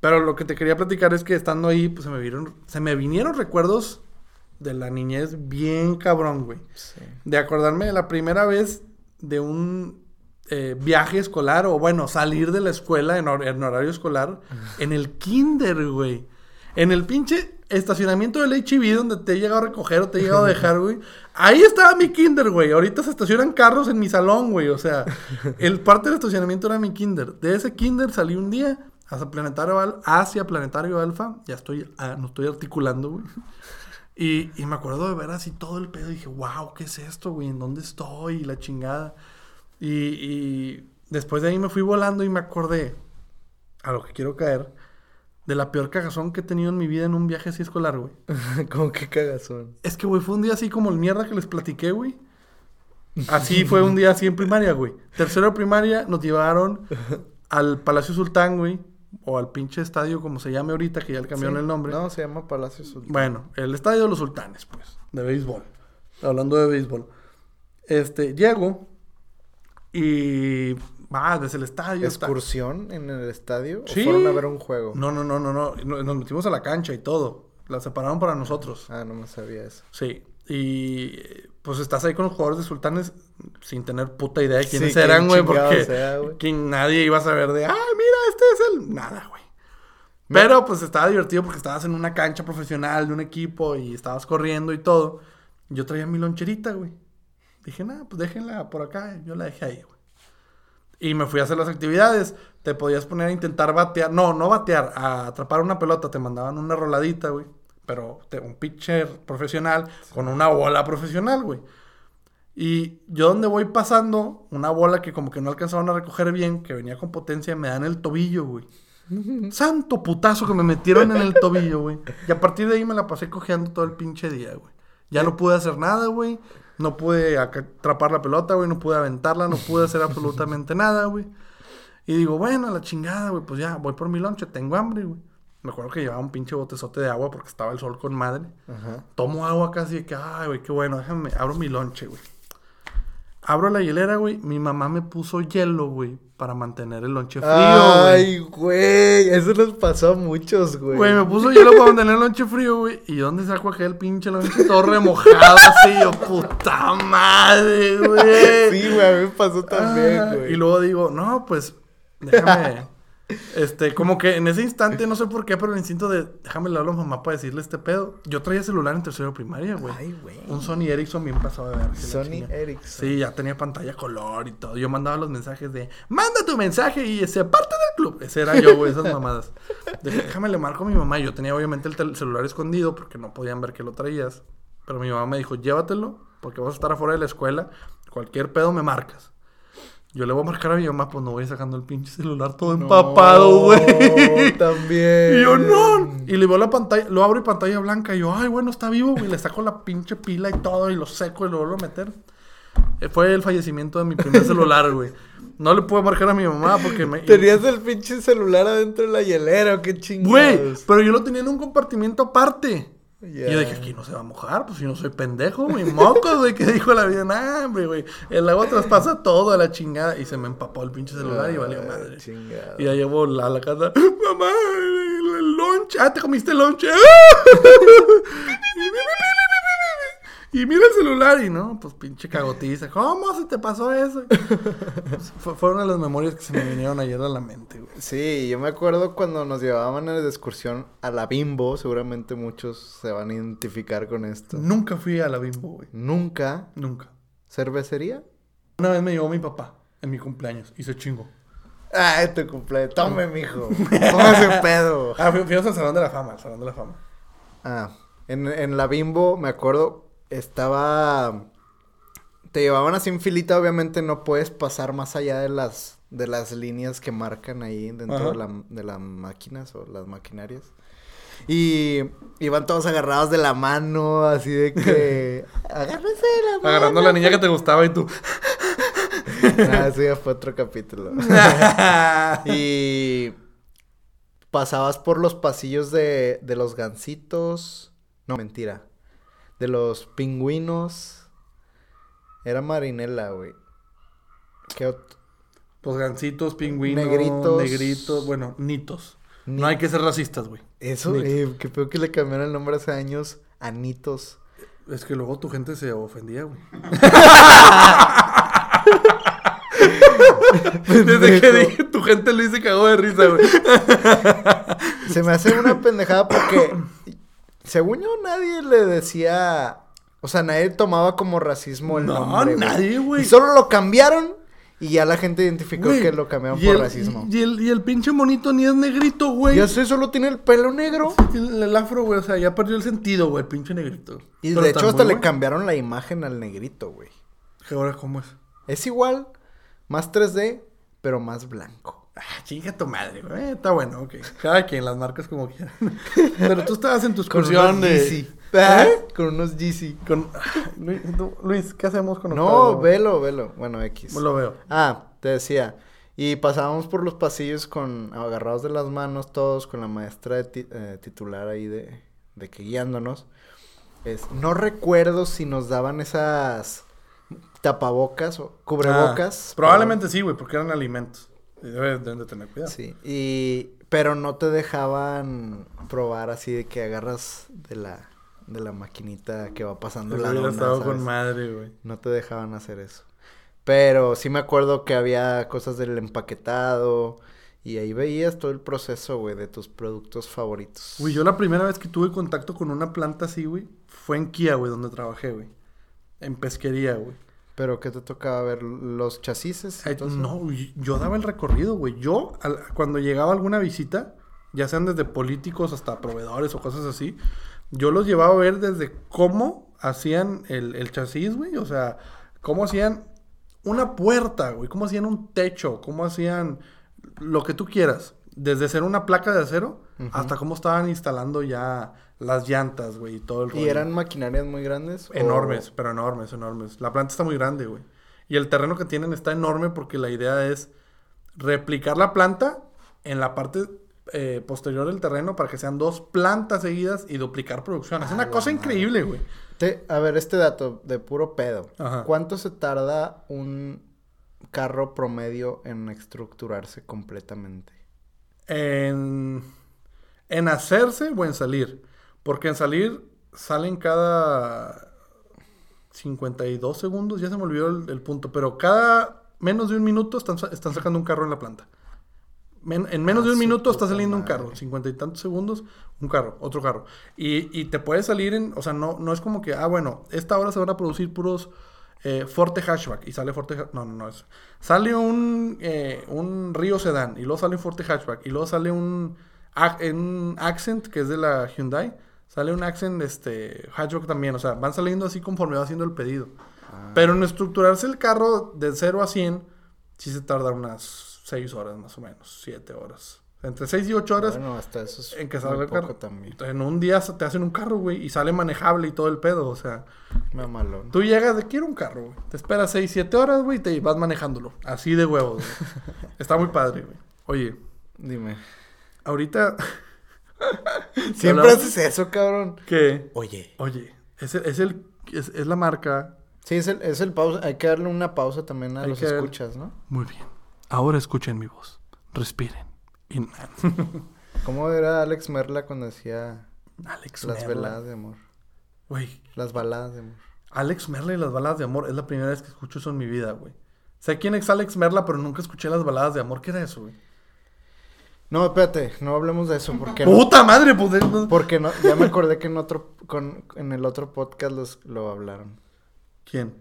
Pero lo que te quería platicar es que estando ahí, pues se me vieron, se me vinieron recuerdos de la niñez bien cabrón, güey. Sí. De acordarme de la primera vez de un eh, viaje escolar, o bueno, salir de la escuela en, hor- en horario escolar, en el kinder, güey. En el pinche estacionamiento del HB donde te he llegado a recoger o te he llegado a dejar, güey. Ahí estaba mi kinder, güey. Ahorita se estacionan carros en mi salón, güey. O sea, el parte del estacionamiento era mi kinder. De ese kinder salí un día hacia Planetario, Al- hacia Planetario Alfa. Ya estoy, ah, no estoy articulando, güey. Y, y me acuerdo de ver así todo el pedo. Y dije, wow, ¿qué es esto, güey? ¿En dónde estoy? Y la chingada. Y, y después de ahí me fui volando y me acordé, a lo que quiero caer, de la peor cagazón que he tenido en mi vida en un viaje así escolar, güey. Como que cagazón. Es que, güey, fue un día así como el mierda que les platiqué, güey. Así fue un día así en primaria, güey. Tercero de primaria nos llevaron al Palacio Sultán, güey. O al pinche estadio, como se llame ahorita, que ya le cambiaron Sí. el nombre. No, se llama Palacio Sultán. Bueno, el estadio de los sultanes, pues, de béisbol. Hablando de béisbol. Este, llego y va desde el estadio. está- ¿Excursión en el estadio? Sí. ¿O fueron a ver un juego? No, no, no, no, no. No- Nos metimos a la cancha y todo. La separaron para nosotros. Ah, no me sabía eso. Sí. Y pues estás ahí con los jugadores de sultanes sin tener puta idea de quiénes Sí, eran, güey, porque sea, que nadie iba a saber de, ay, mira, este es el. Nada, güey. Pero pues estaba divertido porque estabas en una cancha profesional de un equipo y estabas corriendo y todo. Yo traía mi loncherita, güey. Dije, nada, pues déjenla por acá. Yo la dejé ahí, güey. Y me fui a hacer las actividades. Te podías poner a intentar batear. No, no batear. A atrapar una pelota. Te mandaban una roladita, güey. Pero te- un pitcher profesional con una bola profesional, güey. Y yo donde voy pasando, una bola que como que no alcanzaban a recoger bien, que venía con potencia, me dan el tobillo, güey. Santo putazo que me metieron en el tobillo, güey. Y a partir de ahí me la pasé cojeando todo el pinche día, güey. Ya no pude hacer nada, güey. No pude atrapar la pelota, güey. No pude aventarla, no pude hacer absolutamente nada, güey. Y digo, bueno, a la chingada, güey. Pues ya, voy por mi lonche, tengo hambre, güey. Me acuerdo que llevaba un pinche botezote de agua porque estaba el sol con madre. Ajá. Tomo agua casi de que, ay, güey, qué bueno, déjame, abro mi lonche, güey. Abro la hielera, güey. Mi mamá me puso hielo, güey, para mantener el lonche frío. Ay, güey. Eso nos pasó a muchos, güey. Güey, me puso hielo para mantener el lonche frío, güey. ¿Y dónde saco aquel pinche lonche todo remojado así? Yo, puta madre, güey. Sí, güey, a mí me pasó también, Ah, güey. Y luego digo, no, pues, déjame. Este, como que en ese instante, no sé por qué, pero el instinto de, déjame le hablo a mamá para decirle este pedo. Yo traía celular en tercero de primaria, güey. Ay, güey. Un Sony Ericsson bien pasado de ver. Sony Ericsson. Sí, ya tenía pantalla color y todo. Yo mandaba los mensajes de, manda tu mensaje y ese parte del club. Ese era yo, güey, esas mamadas. De, déjame le marco a mi mamá. Yo tenía obviamente el tel- celular escondido porque no podían ver que lo traías. Pero mi mamá me dijo, llévatelo porque vas a estar afuera de la escuela. Cualquier pedo me marcas. Yo le voy a marcar a mi mamá, pues no voy sacando el pinche celular todo No, empapado, güey. también. Y yo, no. Y le veo la pantalla, lo abro y pantalla blanca. Y yo, ay, bueno, está vivo, güey. Le saco la pinche pila y todo y lo seco y lo vuelvo a meter. Eh, Fue el fallecimiento de mi primer celular, güey. No le puedo marcar a mi mamá porque me... Tenías el pinche celular adentro de la hielera, ¿o qué chingados. Güey, pero yo lo tenía en un compartimiento aparte. Y yo dije, aquí no se va a mojar, pues si no soy pendejo, güey. Mocos, güey, que dijo la vida, nah, hombre, güey. El agua traspasa todo a la chingada. Y se me empapó el pinche celular y valió Ay, madre. chingado. Y ya llevo la- a la casa, mamá, el, el lunch. Ah, te comiste el lunch. Y mira el celular y no, pues pinche cagotiza. ¿Cómo se te pasó eso? Pues, fue- fueron las memorias que se me vinieron ayer a la mente, güey. Sí, yo me acuerdo cuando nos llevaban de excursión a la Bimbo, seguramente muchos se van a identificar con esto. Nunca fui a la bimbo, güey. Nunca. Nunca. ¿Cervecería? Una vez me llevó mi papá en mi cumpleaños y se chingó. Ay, tu cumpleaños. Tome, mijo. Póngase pedo. Ah, fui- fuimos al Salón de la Fama, al Salón de la Fama. Ah, en, en la Bimbo, me acuerdo, estaba... Te llevaban así en filita, obviamente no puedes pasar más allá de las, de las líneas que marcan ahí dentro de, la, de las máquinas o las maquinarias. Y iban todos agarrados de la mano, así de que... Agárrense de la mano. Agarrando a la niña que te gustaba y tú. Ah, eso ya fue otro capítulo. y pasabas por los pasillos de, de los gansitos. No, mentira. De los pingüinos. Era marinela, güey. ¿Qué ot- Pues gancitos, pingüinos, Negritos. negritos, bueno, nitos. Ni- No hay que ser racistas, güey. Eso, eh, que peor que le cambiaron el nombre hace años a Nitos. Es que luego tu gente se ofendía, güey. Desde que dije tu gente Luis se cagó de risa, güey. Se me hace una pendejada porque, según yo, nadie le decía. O sea, nadie tomaba como racismo el No, nombre. nadie, güey. Y solo lo cambiaron y ya la gente identificó que lo cambiaron por el- racismo. Y el, y el pinche monito ni es negrito, güey. Ya sé, solo tiene el pelo negro. El, el afro, güey, o sea, ya perdió el sentido, güey, el pinche negrito. Y Pero de hecho, hasta le cambiaron la imagen al negrito, güey. ¿Qué ahora cómo es? Es igual, más 3D, pero más blanco. Ah, chinga tu madre, güey. Eh, está bueno, ok. Cada quien, las marcas como quieran. Pero tú estabas en tu excursión de... ¿Eh? Con unos Yeezy. Con... Luis, tú- Luis, ¿qué hacemos con No, Octavio? velo, velo. Bueno, X. Lo veo. Ah, te decía. Y pasábamos por los pasillos con agarrados de las manos todos, con la maestra de ti- eh, titular ahí de, de que guiándonos. Es, no recuerdo si nos daban esas tapabocas o cubrebocas. Ah, probablemente sí, güey, porque eran alimentos. Deben de tener cuidado. Sí. Y pero no te dejaban probar así de que agarras de la de la maquinita que va pasando la güey. No te dejaban hacer eso. Pero sí me acuerdo que había cosas del empaquetado. Y ahí veías todo el proceso, güey, de tus productos favoritos. Güey, yo la primera vez que tuve contacto con una planta así, güey, fue en Kia, güey, donde trabajé, güey. En pesquería, güey. Pero ¿qué te tocaba ver? ¿Los chasis? Ay, no, yo daba el recorrido, güey. Yo, al- cuando llegaba alguna visita, ya sean desde políticos hasta proveedores o cosas así, yo los llevaba a ver desde cómo hacían el, el chasis, güey. O sea, cómo hacían una puerta, güey. Cómo hacían un techo, cómo hacían lo que tú quieras. Desde ser una placa de acero Hasta cómo estaban instalando ya las llantas, güey, y todo el ¿Y rollo. eran maquinarias muy grandes? o- Enormes, pero enormes, enormes. La planta está muy grande, güey. Y el terreno que tienen está enorme porque la idea es replicar la planta en la parte eh, posterior del terreno para que sean dos plantas seguidas y duplicar producción. Es una cosa madre. increíble, güey. Te- a ver, este dato de puro pedo. Ajá. ¿Cuánto se tarda un carro promedio en estructurarse completamente? En, en hacerse o en salir. Porque en salir salen cada 52 segundos, ya se me olvidó el, el punto, pero cada menos de un minuto están, están sacando un carro en la planta. Men- en menos Ah, de un su minuto está saliendo un carro, cincuenta y tantos segundos, un carro, otro carro. Y, y te puede salir en, o sea, no, no es como que, ah, bueno, esta hora se van a producir puros eh, Forte Hatchback y sale Forte, no, no, no es. Sale un, eh, un Río Sedan y luego sale un Forte Hatchback y luego sale un, ac- un Accent que es de la Hyundai, sale un Accent este Hatchback también, o sea, van saliendo así conforme va haciendo el pedido. Ah. Pero en estructurarse el carro de 0 a 100 sí se tarda unas 6 horas más o menos, 7 horas. Entre 6 y 8 horas Bueno, hasta eso es en que salga el carro. también. En un día te hacen un carro, güey, y sale manejable y todo el pedo, o sea, Mamalón. tú llegas de quiero un carro, güey. Te esperas 6, 7 horas, güey, y te vas manejándolo. Así de huevos, güey. Está muy padre, güey. Oye, Dime. Ahorita Siempre haces eso, cabrón. que Oye. Oye, es el, es el es, es la marca. Sí, es el, es el pausa. Hay que darle una pausa también a Hay los que- escuchas, ¿no? Muy bien. Ahora escuchen mi voz. Respiren. ¿Cómo era Alex Merla cuando decía Alex las Merla. veladas de amor? Güey, Las baladas de amor. Alex Merla y las baladas de amor. Es la primera vez que escucho eso en mi vida, güey. Sé quién es Alex Merla, pero nunca escuché las baladas de amor. ¿Qué era eso, güey? No, espérate, no hablemos de eso porque no, ¡Puta madre! Pues, no- porque no, ya me acordé que en otro con, en el otro podcast los, lo hablaron. ¿Quién?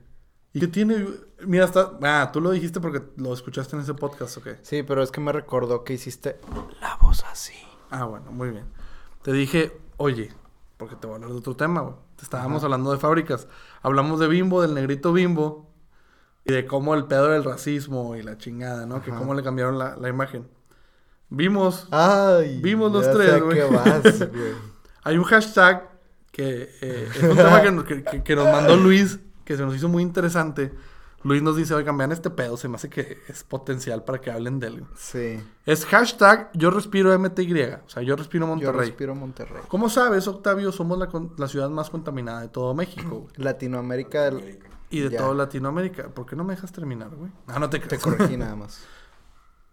¿Y qué tiene? Mira, está... Ah, tú lo dijiste porque lo escuchaste en ese podcast, ¿ok? Sí, pero es que me recordó que hiciste la voz así. Ah, bueno, muy bien. Te dije, oye, porque te voy a hablar de otro tema, güey. Te Estábamos Ajá. hablando de fábricas. Hablamos de Bimbo, del negrito Bimbo. Y de cómo el pedo del racismo y la chingada, ¿no? Que cómo le cambiaron la, la imagen. Vimos, Ay. Vimos los tres, güey. hay un hashtag que eh, es un tema que, nos- que- que- nos mandó Luis, que se nos hizo muy interesante. Luis nos dice, oigan, vean este pedo, se me hace que es potencial para que hablen de él. güey". Sí. Es hashtag yo respiro MTY, o sea, yo respiro Yo Monterrey. respiro Monterrey. ¿Cómo sabes, Octavio? Somos la, la ciudad más contaminada de todo México, güey. Latinoamérica del- Y de Ya. toda Latinoamérica. ¿Por qué no me dejas terminar, güey? Ah, no te te corregí nada más.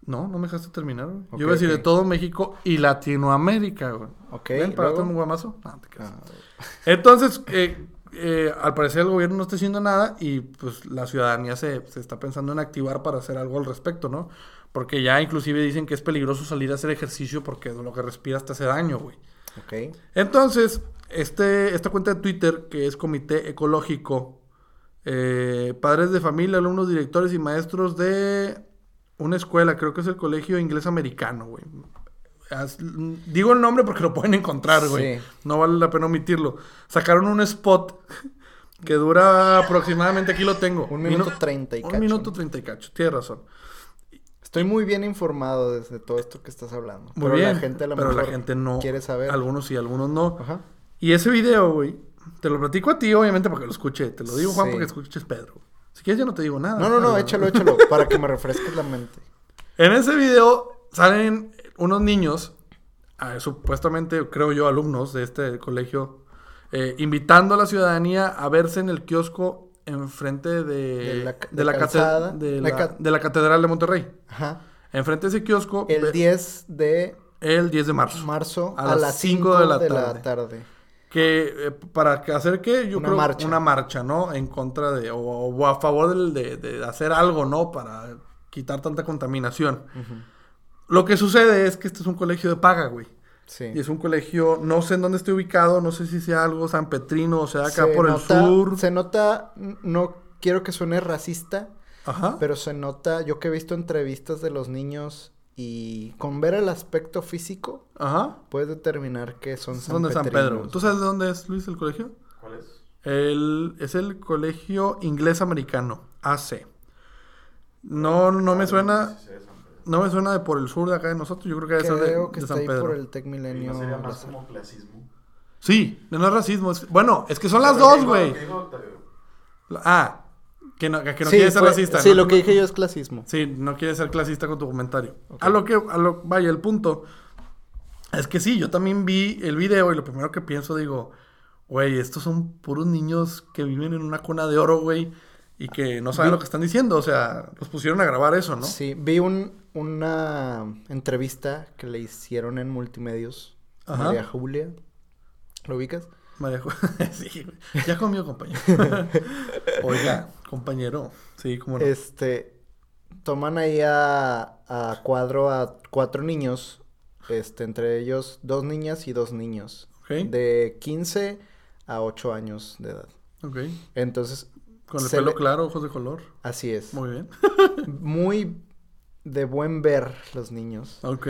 No, no me dejaste terminar, güey. Yo iba a decir de todo México y Latinoamérica, güey. Ok, ¿Ven? ¿Para luego. darte un guamazo? No, te. Ah, Entonces, eh, eh, al parecer el gobierno no está haciendo nada y pues la ciudadanía se, se está pensando en activar para hacer algo al respecto, ¿no? Porque ya inclusive dicen que es peligroso salir a hacer ejercicio porque lo que respiras te hace daño, güey. ok. Entonces, este, esta cuenta de Twitter, que es Comité Ecológico, eh, padres de familia, alumnos, directores y maestros de una escuela, creo que es el Colegio Inglés Americano, güey. Digo el nombre porque lo pueden encontrar, güey. Sí. No vale la pena omitirlo. Sacaron un spot que dura aproximadamente, aquí lo tengo. Un minuto Minu- treinta y Un cacho. minuto treinta y cacho, tienes razón. Estoy muy bien informado desde todo esto que estás hablando. Muy pero bien, la gente a lo pero la gente no. quiere saber. Algunos sí, algunos no. Ajá. Y ese video, güey, te lo platico a ti, obviamente, porque lo escuché. Te lo digo, Juan, Sí. porque escuches Pedro. Si quieres, yo no te digo nada. No, no, no, échalo, échalo, para que me refresques la mente. En ese video salen unos niños, ah, supuestamente, creo yo, alumnos de este colegio, eh, invitando a la ciudadanía a verse en el kiosco enfrente de, De la de la, cate- calzada, de la la- ca- de la Catedral de Monterrey. Ajá. Enfrente de ese kiosco, El ve- 10 de el 10 de marzo. marzo A a, las las cinco 5 de la de la tarde. Que eh, para hacer que yo Una creo marcha. una marcha, ¿no? En contra de o, o a favor del- de, de hacer algo, ¿no? Para quitar tanta contaminación. Lo que sucede es que este es un colegio de paga, güey. Sí. Y es un colegio, no sé en dónde esté ubicado, no sé si sea algo San Petrino o sea acá Se por el sur. Se nota, no quiero que suene racista, Ajá. pero se nota, yo que he visto entrevistas de los niños y con ver el aspecto físico, Ajá. puedes determinar que son Es donde San Pedro. ¿Tú sabes de dónde es, Luis, el colegio? ¿Cuál es? El, es el colegio inglés americano, AC. No, no me suena, San no me suena de por el sur de acá de nosotros. Yo creo que debe ser de, Creo que de está San ahí Pedro. por el Tec ¿Y Milenio. no sería más como clasismo? Sí, no es racismo. es- Bueno, es que son las dos, ¿qué dijo- güey. Ah, que no, que no Sí, quiere ser fue- racista. Sí, ¿no? lo que dije yo es clasismo. Sí, no quiere ser clasista con tu comentario. Ok. A lo que, a lo, vaya, el punto es que sí, yo también vi el video y lo primero que pienso, digo, güey, estos son puros niños que viven en una cuna de oro, güey, y que no saben Vi- lo que están diciendo. O sea, los pusieron a grabar eso, ¿no? Sí, vi un, una entrevista que le hicieron en Multimedios. Ajá. María Julia. ¿Lo ubicas? María sí, ya comió, compañero. Oiga, compañero. Sí, como no. Este, toman ahí a, a cuadro a cuatro niños, este, entre ellos dos niñas y dos niños, Ok, de 15 a 8 años de edad. ok. Entonces, Con el pelo le- claro, ojos de color. así es. Muy bien. Muy de buen ver los niños. Ok.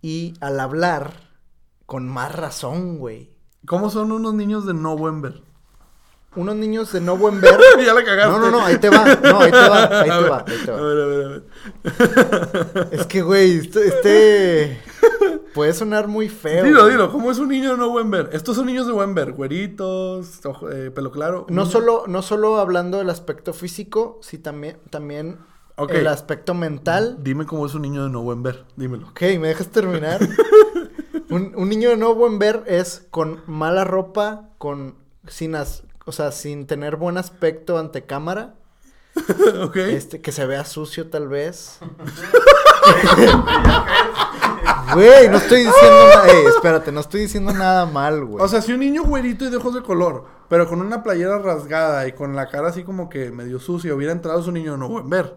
Y al hablar, con más razón, güey. ¿Cómo son unos niños de no buen ver? Unos niños de no buen ver. ya la cagaste. No, no, no, ahí te va. No, ahí te va, ahí te va, ahí te A ver, a ver, a ver. Es que, güey, este, este puede sonar muy feo. Dilo, güey. dilo, ¿cómo es un niño de no buen ver? Estos son niños de buen ver, güeritos, ojo- eh, pelo claro. No Niño- solo, no solo hablando del aspecto físico, sí también, también el aspecto mental. Dime cómo es un niño de no buen ver, dímelo. Ok, ¿me dejas terminar? un, un niño de no buen ver es con mala ropa, con sin as- o sea, sin tener buen aspecto ante cámara, ok. este que se vea sucio tal vez. Güey, no estoy diciendo nada. Ey, espérate, no estoy diciendo nada mal, güey. O sea, si un niño güerito y de ojos de color, pero con una playera rasgada y con la cara así como que medio sucia, hubiera entrado su niño no buen ver.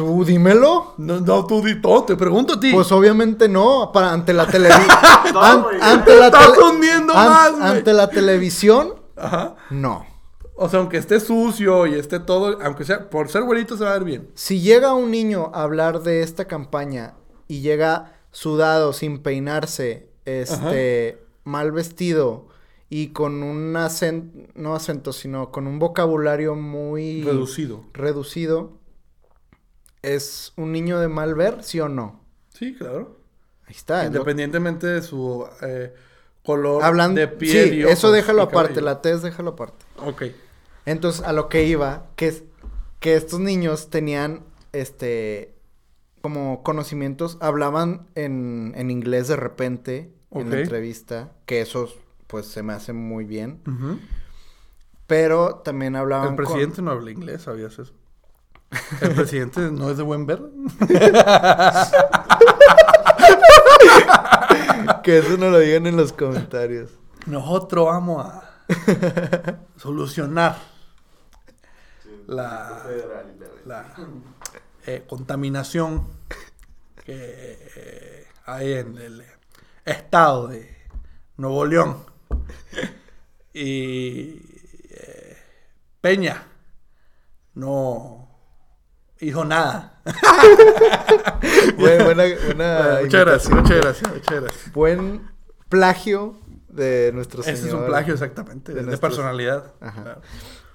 Tú dímelo. No, no, tú di todo, te pregunto a ti. Pues obviamente no, para ante la televisión. No, güey. ante la Estás tele- hundiendo an- más, güey. Ante la televisión, Ajá. no. O sea, aunque esté sucio y esté todo, aunque sea por ser güerito se va a ver bien. Si llega un niño a hablar de esta campaña y llega sudado, sin peinarse, este, mal vestido y con un acento, no acento, sino con un vocabulario muy Reducido. reducido, ¿es un niño de mal ver, sí o no? Sí, claro. Ahí está. lo- Independientemente de su eh, color Hablan, de piel sí, y ojos eso déjalo aparte, la tez déjalo aparte. Ok. Entonces, a lo que iba, que es que estos niños tenían, este, como conocimientos, hablaban en, en inglés de repente en la entrevista, que eso, pues, se me hace muy bien. Pero también hablaban El con- presidente no habla inglés, ¿sabías eso? El presidente no es de buen ver. que eso no lo digan en los comentarios. Nosotros vamos a solucionar la, Federal eh, contaminación que eh, hay en el estado de Nuevo León. Y eh, Peña no hizo nada. Buen- buena, buena muchas gracias, muchas gracias, muchas gracias. Buen plagio de nuestro Ese es un señor. plagio exactamente, de de, de nuestros- personalidad. Ajá. Claro.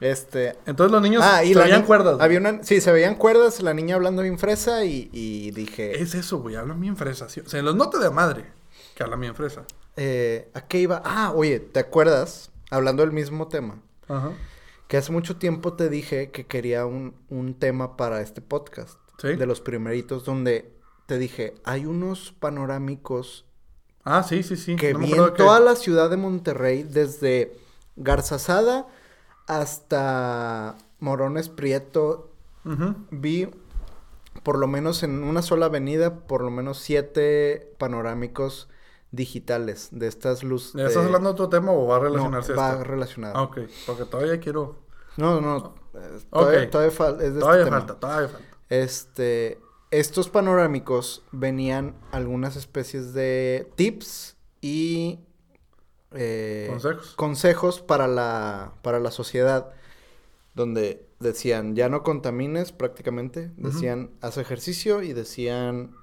Este, Entonces los niños Ah, y se veían cuerdas. Había una, sí, se veían cuerdas, la niña hablando bien fresa y, y dije, Es eso, güey, hablan bien fresa. sí. O sea, los notes de madre que hablan bien fresa. eh, ¿a qué iba? Ah, oye, ¿te acuerdas? Hablando del mismo tema, Ajá. Que hace mucho tiempo te dije que quería un, un tema para este podcast. Sí. De los primeritos, donde te dije, hay unos panorámicos Ah, sí, sí, sí. que No vi en que- toda la ciudad de Monterrey, desde Garzazada hasta Morones Prieto, Ujú. vi por lo menos en una sola avenida, por lo menos siete panorámicos digitales de estas luces. ¿Ya estás hablando de otro tema o va a relacionarse a va esto? relacionado. Ah, ok, porque todavía quiero... No, no, todavía, Ok. todavía fal- es de este Todavía tema. falta, todavía falta. Este, estos panorámicos venían algunas especies de tips y eh, Consejos. consejos para la para la sociedad donde decían ya no contamines prácticamente decían haz ejercicio y decían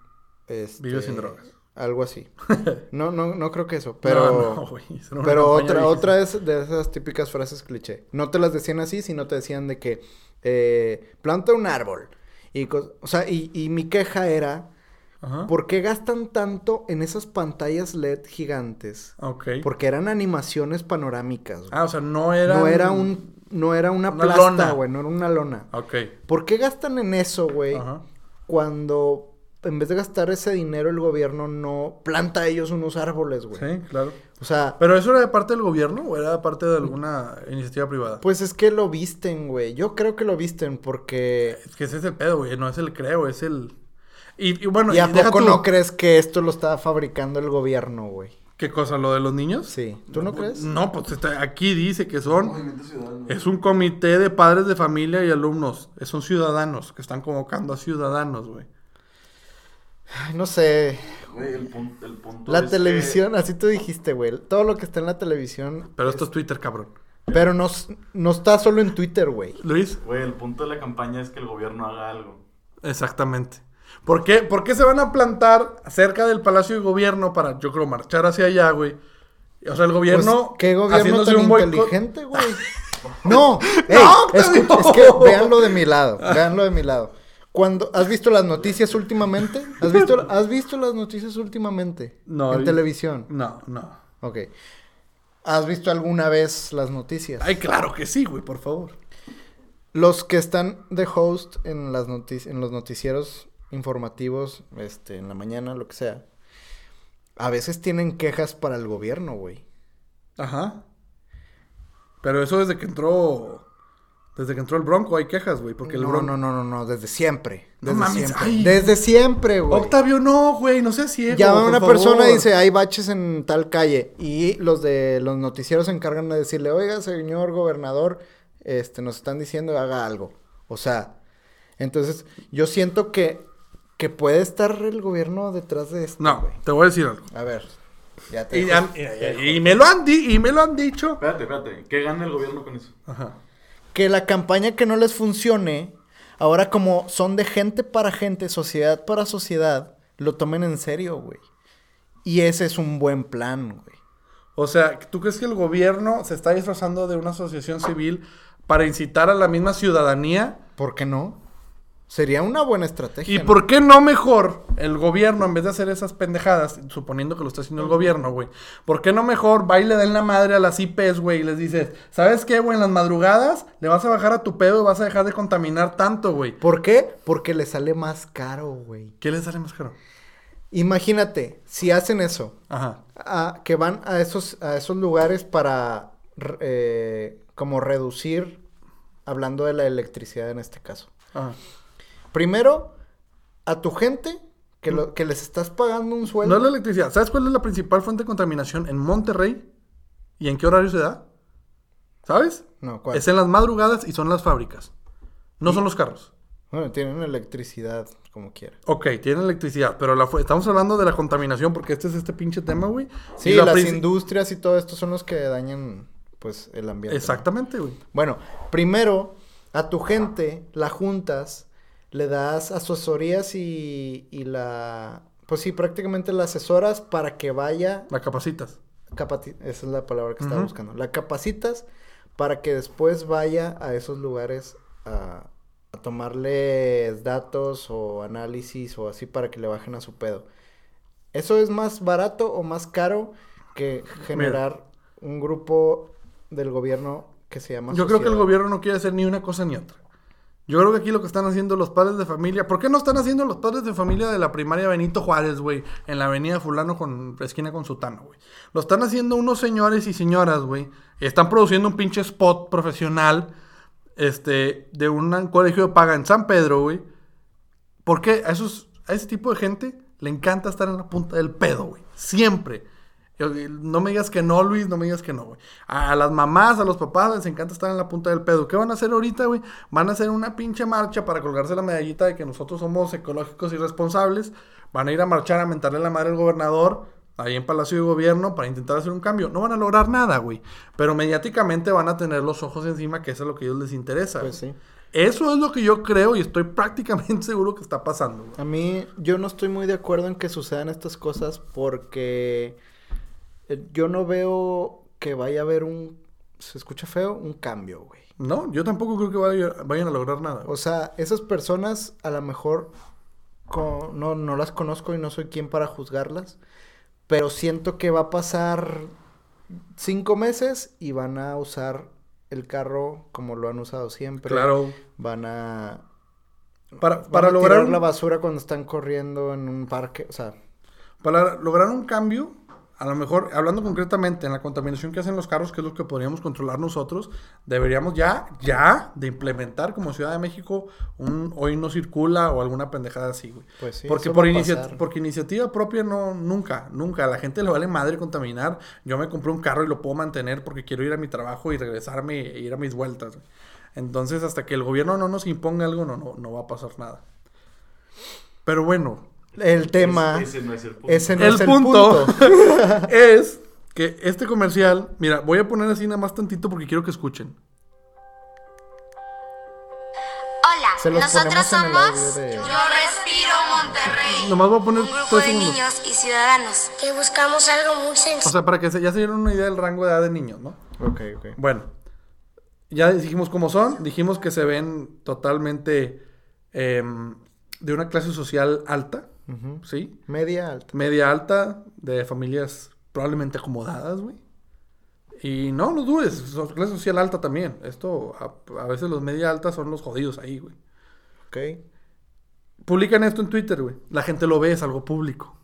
este, Vive sin drogas. Algo así no no no creo que eso pero No, no, güey, eso era una pero otra, otra es de esas típicas frases cliché. No te las decían así, sino te decían de que eh, planta un árbol. Y, o sea, y, y mi queja era, Ajá. ¿por qué gastan tanto en esas pantallas LED gigantes? Ok. Porque eran animaciones panorámicas. güey. Ah, o sea, no era... no era un, no era una, Una plasta, lona. güey, no era una lona. Ok. ¿Por qué gastan en eso, güey? Ajá. Cuando en vez de gastar ese dinero el gobierno no planta ellos unos árboles, güey. Sí, claro. O sea, ¿Pero eso era de parte del gobierno o era de parte de alguna iniciativa privada? Pues es que lo visten, güey. Yo creo que lo visten porque... Es que ese es el pedo, güey. No es el creo, es el... Y, y bueno, ¿Y a deja poco tú- no crees que esto lo estaba fabricando el gobierno, güey? ¿Qué cosa? ¿Lo de los niños? Sí. ¿Tú no crees? No, pues está- aquí dice que son... Es un comité de padres de familia y alumnos. Son ciudadanos que están convocando a ciudadanos, güey. Ay, no sé. Güey, el, pun- el punto La es que- televisión, así tú dijiste, güey. Todo lo que está en la televisión. Pero esto es Twitter, cabrón. Pero no, no está solo en Twitter, güey. Luis, Güey, el punto de la campaña es que el gobierno haga algo. exactamente. ¿Por qué, ¿Por qué se van a plantar cerca del Palacio de Gobierno para, yo creo, marchar hacia allá, güey? O sea, el gobierno... Pues, ¿Qué gobierno tan inteligente, güey? No, ey, No, es que véanlo de mi lado, véanlo de mi lado. Cuando, ¿Has visto las noticias últimamente? ¿Has visto, ¿Has visto las noticias últimamente? No, En televisión. No, no. Ok. ¿Has visto alguna vez las noticias? Ay, claro que sí, güey, por favor. Los que están de host en las en los noticieros informativos, este, en la mañana, lo que sea, a veces tienen quejas para el gobierno, güey. Ajá. Pero eso desde que entró Desde que entró el Bronco hay quejas, güey. Porque el no, Bronco. no, no, no, no, desde siempre. No Desde mames, siempre. ay. Desde siempre, güey. Octavio, no, güey, no seas ciego. Llama a por una favor. persona y dice, hay baches en tal calle. Y los de los noticieros se encargan de decirle, oiga, señor gobernador, este, nos están diciendo haga algo. O sea, entonces, yo siento que, que puede estar el gobierno detrás de esto. No, güey. te voy a decir algo. A ver, ya te Y, dejo- y- y me lo han di- y me lo han dicho. Espérate, espérate. ¿Qué gana el gobierno con eso? Ajá. Que la campaña que no les funcione, ahora como son de gente para gente, sociedad para sociedad, lo tomen en serio, güey. Y ese es un buen plan, güey. O sea, ¿tú crees que el gobierno se está disfrazando de una asociación civil para incitar a la misma ciudadanía? ¿Por qué no? Sería una buena estrategia. ¿Y ¿no? por qué no mejor el gobierno, en vez de hacer esas pendejadas, suponiendo que lo está haciendo el gobierno, güey? ¿Por qué no mejor va y le den la madre a las IPs, güey? Y les dices, ¿sabes qué, güey? En las madrugadas le vas a bajar a tu pedo y vas a dejar de contaminar tanto, güey. ¿Por qué? Porque le sale más caro, güey. ¿Qué les sale más caro? Imagínate, si hacen eso, Ajá. a- que van a esos, a esos lugares para eh, como reducir, hablando de la electricidad en este caso. Ajá. Primero, a tu gente que, lo- que les estás pagando un No sueldo. es la electricidad. ¿Sabes cuál es la principal fuente de contaminación en Monterrey? ¿Y en qué horario se da? ¿Sabes? No, ¿cuál? Es en las madrugadas y son las fábricas. No son los carros. Bueno, tienen electricidad como quiera. Ok, tienen electricidad, pero la estamos hablando de la contaminación porque este es este pinche tema, güey. Sí, Y la las industrias y todo esto son los que dañan, pues, el ambiente. ¿no? Exactamente, güey. Bueno, primero, a tu gente la juntas, le das asesorías y, y la... Pues sí, prácticamente la asesoras para que vaya... La capacitas. capati- Esa es la palabra que estaba buscando. La capacitas para que después vaya a esos lugares a, a tomarles datos o análisis o así para que le bajen a su pedo. ¿Eso es más barato o más caro que generar un grupo del gobierno que se llama Yo creo que el gobierno no quiere hacer ni una cosa ni otra. Yo creo que aquí lo que están haciendo los padres de familia. ¿Por qué no están haciendo los padres de familia de la primaria Benito Juárez, güey? En la avenida Fulano con esquina con Sutano, güey. Lo están haciendo unos señores y señoras, güey. Están produciendo un pinche spot profesional. Este, de un colegio de paga en San Pedro, güey. ¿Por qué? A, esos, a ese tipo de gente le encanta estar en la punta del pedo, güey. Siempre. No me digas que no, Luis, no me digas que no, güey. A, las mamás, a los papás les encanta estar en la punta del pedo. ¿Qué van a hacer ahorita, güey? Van a hacer una pinche marcha para colgarse la medallita de que nosotros somos ecológicos y responsables. Van a ir a marchar a mentarle la madre al gobernador ahí en Palacio de Gobierno para intentar hacer un cambio. No van a lograr nada, güey. Pero mediáticamente van a tener los ojos encima, que eso es lo que a ellos les interesa. Pues sí. Eso es lo que yo creo y estoy prácticamente seguro que está pasando. güey. A mí, yo no estoy muy de acuerdo en que sucedan estas cosas porque yo no veo que vaya a haber un, se escucha feo, un cambio, güey. No, yo tampoco creo que vaya- vayan a lograr nada. O sea, esas personas a lo mejor no, no las conozco y no soy quien para juzgarlas, pero siento que va a pasar cinco meses y van a usar el carro como lo han usado siempre. claro. Van a, Para, van para a lograr tirar la basura cuando están corriendo en un parque, o sea, Para lograr un cambio, a lo mejor, hablando concretamente en la contaminación que hacen los carros, que es lo que podríamos controlar nosotros, deberíamos ya, ya, de implementar como Ciudad de México un hoy no circula o alguna pendejada así, güey. pues sí. porque, por inicia- porque iniciativa propia no, nunca, nunca. A la gente le vale madre contaminar. Yo me compré un carro y lo puedo mantener porque quiero ir a mi trabajo y regresarme e ir a mis vueltas. güey. Entonces, hasta que el gobierno no nos imponga algo, no, no, no va a pasar nada. Pero bueno, El tema, Ese, ese no es el punto. ese no el es el punto, punto. es que este comercial, mira, voy a poner así nada más tantito porque quiero que escuchen. Hola, Se los nosotros somos de- Yo Respiro Monterrey. Nomás voy a poner un grupo de segundos. niños y ciudadanos que buscamos algo muy O sencillo. sea, para que se- ya se dieran una idea del rango de edad de niños, ¿no? ok, ok. Bueno, ya dijimos cómo son, dijimos que se ven totalmente em, de una clase social alta, ¿sí? Media alta. Media alta, de familias probablemente acomodadas, güey. Y no, no dudes, clase social alta también. Esto, a, a veces los media altas son los jodidos ahí, güey. Ok. Publican esto en Twitter, güey. La gente lo ve, es algo público.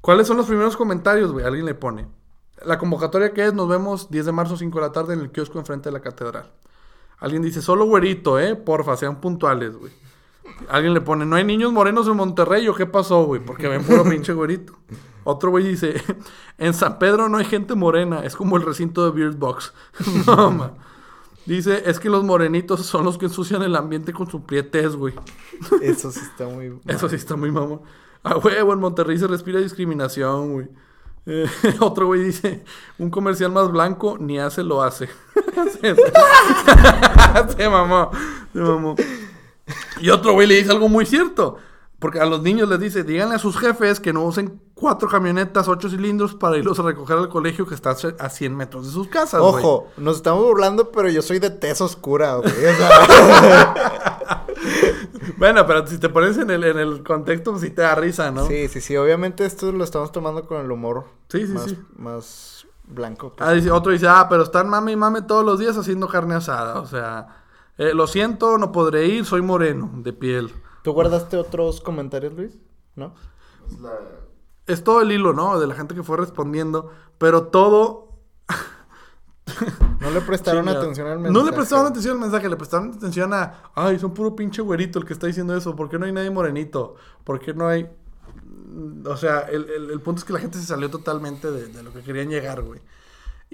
¿Cuáles son los primeros comentarios, güey? Alguien le pone. La convocatoria que es, nos vemos 10 de marzo, 5 de la tarde, en el kiosco enfrente de la catedral. Alguien dice, solo güerito, ¿eh? Porfa, sean puntuales, güey. Alguien le pone, no hay niños morenos en Monterrey, ¿o qué pasó, güey? Porque ven puro pinche güerito. Otro güey dice, en San Pedro no hay gente morena, es como el recinto de Beard Box. no. Dice, es que los morenitos son los que ensucian el ambiente con su prietez, güey. Eso sí está muy... Eso sí está muy mamón. A huevo, en Monterrey se respira discriminación, güey. Eh, otro güey dice, un comercial más blanco ni hace lo hace. se, se mamó, se mamó. Y otro güey le dice algo muy cierto. Porque a los niños les dice, díganle a sus jefes que no usen cuatro camionetas, ocho cilindros para irlos a recoger al colegio que está a 100 metros de sus casas. Ojo, nos estamos burlando, pero yo soy de tez oscura, güey. O sea, Bueno, pero si te pones en el, en el contexto, pues sí te da risa, ¿no? sí, sí, sí. Obviamente esto lo estamos tomando con el humor Sí, sí, más, sí. más blanco. pues. Ah, dice- otro dice, ah, pero están mame y mame todos los días haciendo carne asada. O sea, eh, lo siento, no podré ir, soy moreno, de piel. ¿Tú guardaste otros comentarios, Luis? ¿No? Es la... Es todo el hilo, ¿no? De la gente que fue respondiendo, pero todo... No le prestaron Chinga. atención al mensaje. No le prestaron atención al mensaje, le prestaron atención a... Ay, son puro pinche güerito el que está diciendo eso. ¿Por qué no hay nadie morenito? ¿Por qué no hay...? Mm, O sea, el, el- el punto es que la gente se salió totalmente de, de lo que querían llegar, güey.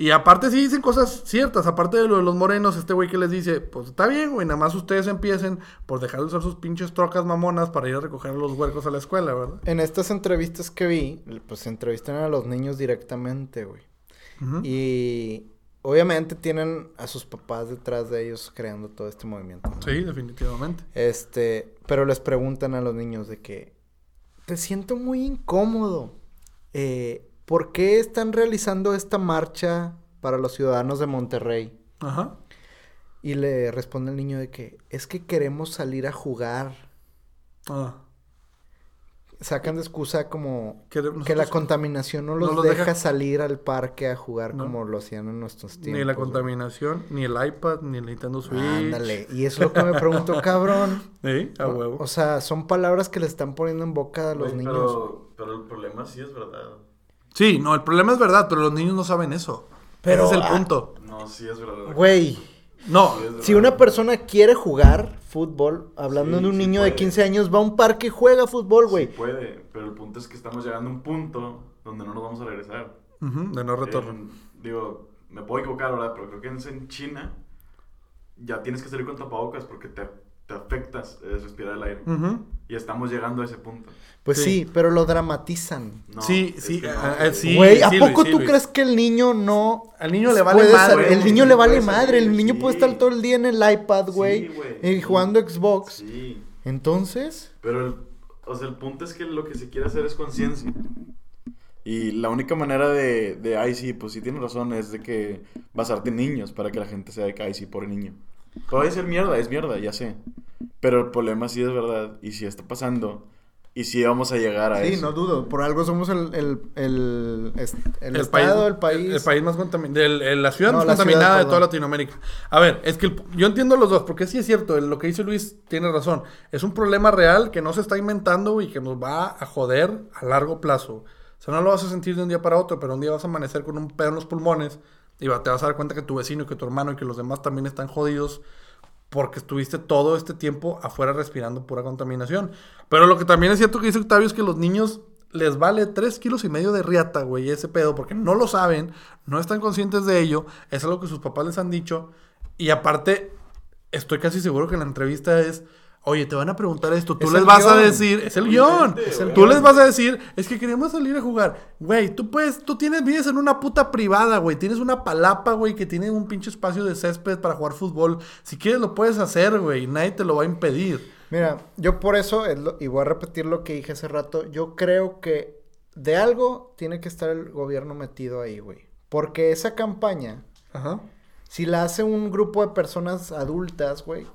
Y aparte sí dicen cosas ciertas, aparte de lo de los morenos, este güey que les dice, pues está bien, güey, nada más ustedes empiecen por dejar de usar sus pinches trocas mamonas para ir a recoger a los huercos a la escuela, ¿verdad? En estas entrevistas que vi, pues entrevistan a los niños directamente, güey. Y obviamente tienen a sus papás detrás de ellos creando todo este movimiento. ¿no? Sí, definitivamente. Este, pero les preguntan a los niños de que te siento muy incómodo. Eh, ¿Por qué están realizando esta marcha para los ciudadanos de Monterrey? Ajá. Y le responde el niño de que es que queremos salir a jugar. Ah. Sacan de excusa como Que la contaminación no los, los deja, deja- salir al parque a jugar No. como lo hacían en nuestros tiempos. Ni la güey. contaminación, ni el iPad, ni el Nintendo Switch. Ándale. Y es lo que me pregunto, cabrón. Sí, a huevo. O sea, son palabras que le están poniendo en boca a los niños. Pero, pero el problema sí es verdad. Sí, no, el problema es verdad, pero los niños no saben eso. Pero, Ese es el ah, punto. No, sí es verdad. Güey, No, Sí es verdad. si una persona quiere jugar fútbol, hablando Sí, de un sí niño de puede. 15 años, va a un parque y juega fútbol, güey. Sí puede, pero el punto es que estamos llegando a un punto donde no nos vamos a regresar. De no retorno. Digo, me puedo equivocar, ¿verdad? Pero creo que en China ya tienes que salir con tapabocas porque te, te afectas eh, respirar el aire. Y estamos llegando a ese punto. Pues sí. Sí. pero lo dramatizan. No, Sí, sí, no, güey. sí. Güey, ¿a sí, poco sí, tú crees que el niño no... Al niño le vale madre. El niño le vale madre, el niño sí. puede estar todo el día en el iPad, güey, Sí, güey. y jugando Xbox. Sí, Entonces, pero el, o sea, el punto es que lo que se quiere hacer es conciencia. Y la única manera de, de, ay, sí, pues sí tienes razón, es de que basarte en niños para que la gente sea de que, ay, sí, por niño. Puede ser mierda, es mierda, ya sé. Pero el problema sí es verdad, y sí está pasando, y sí vamos a llegar a sí, eso. no dudo, por algo somos el, el, el, el El estado, país, el país. El, país más contaminado. La ciudad No, más la contaminada ciudad, de toda. Latinoamérica. A ver, es que el- yo entiendo los dos, porque sí es cierto, el- lo que dice Luis tiene razón. Es un problema real que no se está inventando y que nos va a joder a largo plazo. O sea, no lo vas a sentir de un día para otro, pero un día vas a amanecer con un pedo en los pulmones y te vas a dar cuenta que tu vecino, que tu hermano y que los demás también están jodidos porque estuviste todo este tiempo afuera respirando pura contaminación. Pero lo que también es cierto que dice Octavio es que los niños les vale 3 kilos y medio de riata, güey, ese pedo, porque no lo saben, no están conscientes de ello, es algo que sus papás les han dicho, y aparte, estoy casi seguro que la entrevista es, oye, te van a preguntar esto, tú Es les vas a decir, es el guion, Es el tú guion. les vas a decir, es que queremos salir a jugar, güey, tú puedes, tú tienes, vives en una puta privada, güey, tienes una palapa, güey, que tiene un pinche espacio de césped para jugar fútbol, si quieres lo puedes hacer, güey, nadie te lo va a impedir. Mira, yo por eso, y voy a repetir lo que dije hace rato, yo creo que de algo tiene que estar el gobierno metido ahí, güey. Porque esa campaña, Ajá. si la hace un grupo de personas adultas, güey,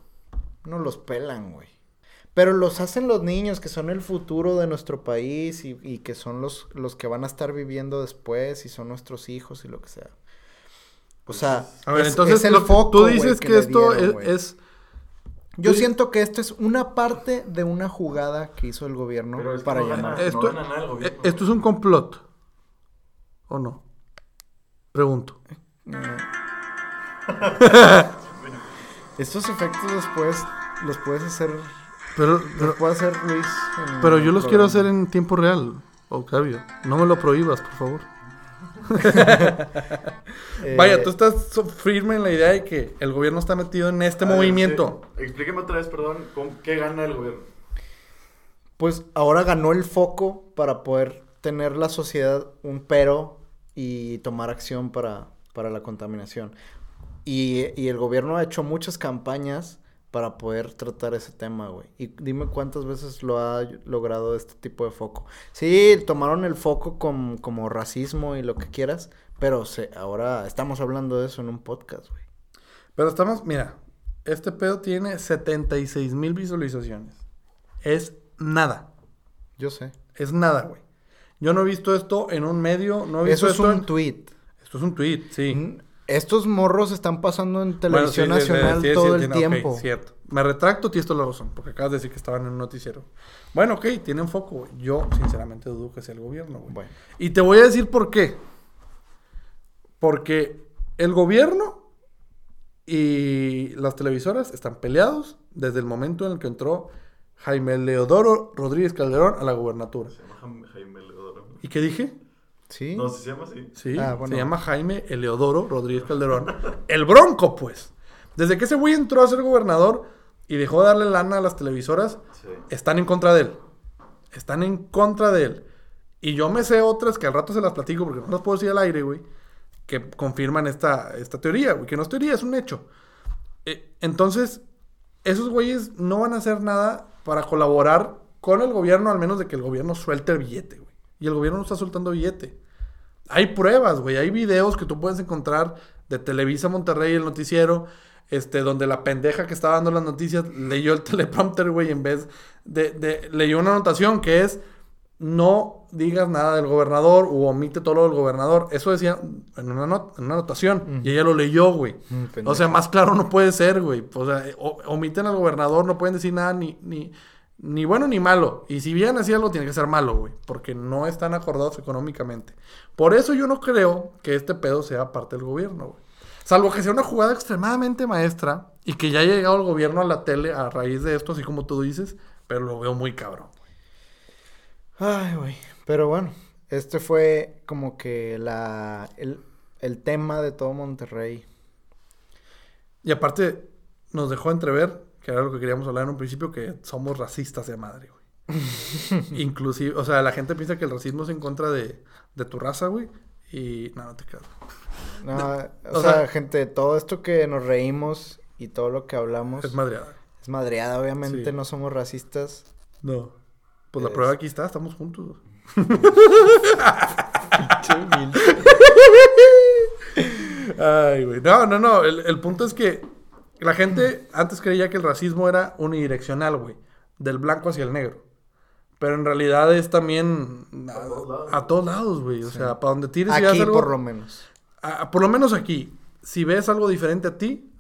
no los pelan, güey. Pero los hacen los niños, que son el futuro de nuestro país y, y que son los, los que van a estar viviendo después y son nuestros hijos y lo que sea. O sea, A ver, es- entonces es el lo- foco, tú dices que, esto dieron, es, Yo Sí. siento que esto es una parte de una jugada que hizo el gobierno Pero es que para no gana. llamar. no esto, gobierno, eh, esto es un complot. ¿O no? Pregunto. Estos efectos los puedes, los puedes hacer, Pero, los puede hacer Luis. en pero yo los quiero hacer en tiempo real, Octavio. No me lo prohíbas, por favor. Eh, Vaya, tú estás firme en la idea de que el gobierno está metido en este ver, movimiento. sí. Explíqueme otra vez, perdón, ¿con qué gana el gobierno? Pues ahora ganó el foco para poder tener la sociedad un pero y tomar acción para, para la contaminación. Y, y el gobierno ha hecho muchas campañas para poder tratar ese tema, güey. Y dime cuántas veces lo ha logrado este tipo de foco. Sí, tomaron el foco con, como racismo y lo que quieras, pero se, ahora estamos hablando de eso en un podcast, güey. Pero estamos, mira, este pedo tiene 76 mil visualizaciones. Es nada. Yo sé. Es nada, güey. Yo no he visto esto en un medio, no he visto Eso es esto un en- tweet. Esto es un tweet, sí. Estos morros están pasando en televisión Bueno, sí, sí, sí, nacional sí, sí, todo el tiempo. cierto. Me retracto, tienes toda la razón, porque acabas de decir que estaban en un noticiero. Bueno, ok, tienen foco, güey. Yo, sinceramente, dudo que sea el gobierno, güey. Bueno. Y te voy a decir por qué. Porque el gobierno y las televisoras están peleados desde el momento en el que entró Jaime Leodoro Rodríguez Calderón a la gubernatura. Se llama Jaime Leodoro. ¿Y qué dije? ¿Sí? No, si se llama así. Sí, Ah, bueno. se llama Jaime Eleodoro Rodríguez Calderón. El Bronco, pues. Desde que ese güey entró a ser gobernador y dejó de darle lana a las televisoras, Sí. están en contra de él. Están en contra de él. Y yo me sé otras que al rato se las platico porque no las puedo decir al aire, güey, que confirman esta, esta teoría, güey, que no es teoría, es un hecho. Eh, entonces, esos güeyes no van a hacer nada para colaborar con el gobierno, al menos de que el gobierno suelte el billete, güey. Y el gobierno no está soltando billete. Hay pruebas, güey. Hay videos que tú puedes encontrar de Televisa Monterrey, el noticiero, este, donde la pendeja que estaba dando las noticias leyó el teleprompter, güey, en vez de, de- leyó una anotación que es no digas nada del gobernador o omite todo lo del gobernador. Eso decía en una, not- en una anotación y ella lo leyó, güey. Mm, o sea, más claro no puede ser, güey. O sea, omiten al gobernador, no pueden decir nada ni, ni, ni bueno ni malo. Y si bien así algo, tiene que ser malo, güey. Porque no están acordados económicamente. Por eso yo no creo que este pedo sea parte del gobierno, güey. Salvo que sea una jugada extremadamente maestra y que ya haya llegado el gobierno a la tele a raíz de esto, así como tú dices, pero lo veo muy cabrón. Ay, güey. Pero bueno, este fue como que la el, el tema de todo Monterrey. Y aparte, nos dejó entrever, que era lo que queríamos hablar en un principio, que somos racistas de madre, güey. Inclusive, o sea, la gente piensa que el racismo es en contra de, de tu raza, güey. Y no, no te creas. No, o o, sea, sea- gente, todo esto que nos reímos y todo lo que hablamos Es madreada. es madreada, obviamente Sí. no somos racistas. No. Pues la prueba aquí está, estamos juntos. Ay, güey. No, no, no. El, el punto es que la gente antes creía que el racismo era unidireccional, güey. Del blanco hacia el negro. Pero en realidad es también a, todos lados. a todos lados, güey. O sea, para donde tires y Aquí veas algo. por lo menos. a- por lo menos aquí. Si ves algo diferente a ti,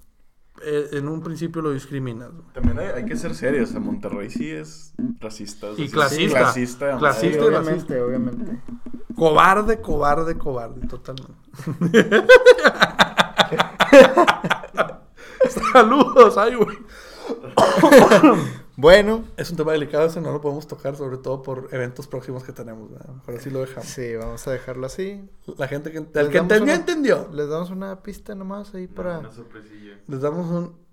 eh, en un principio lo discriminas. güey. También hay, hay que ser serios. O sea, Monterrey sí es racista. o sea, Y sí clasista. clasista. Clasista. madre. Sí, obviamente, obviamente. Cobarde, cobarde, cobarde, totalmente. Saludos, ay, güey. Bueno, Es un tema delicado, ese no lo podemos tocar, sobre todo por eventos próximos que tenemos. ¿verdad? Mejor así lo dejamos. sí, vamos a dejarlo así. La gente que, el que entendió, una- entendió. Les damos una pista nomás ahí para... Una sorpresilla. Les damos un.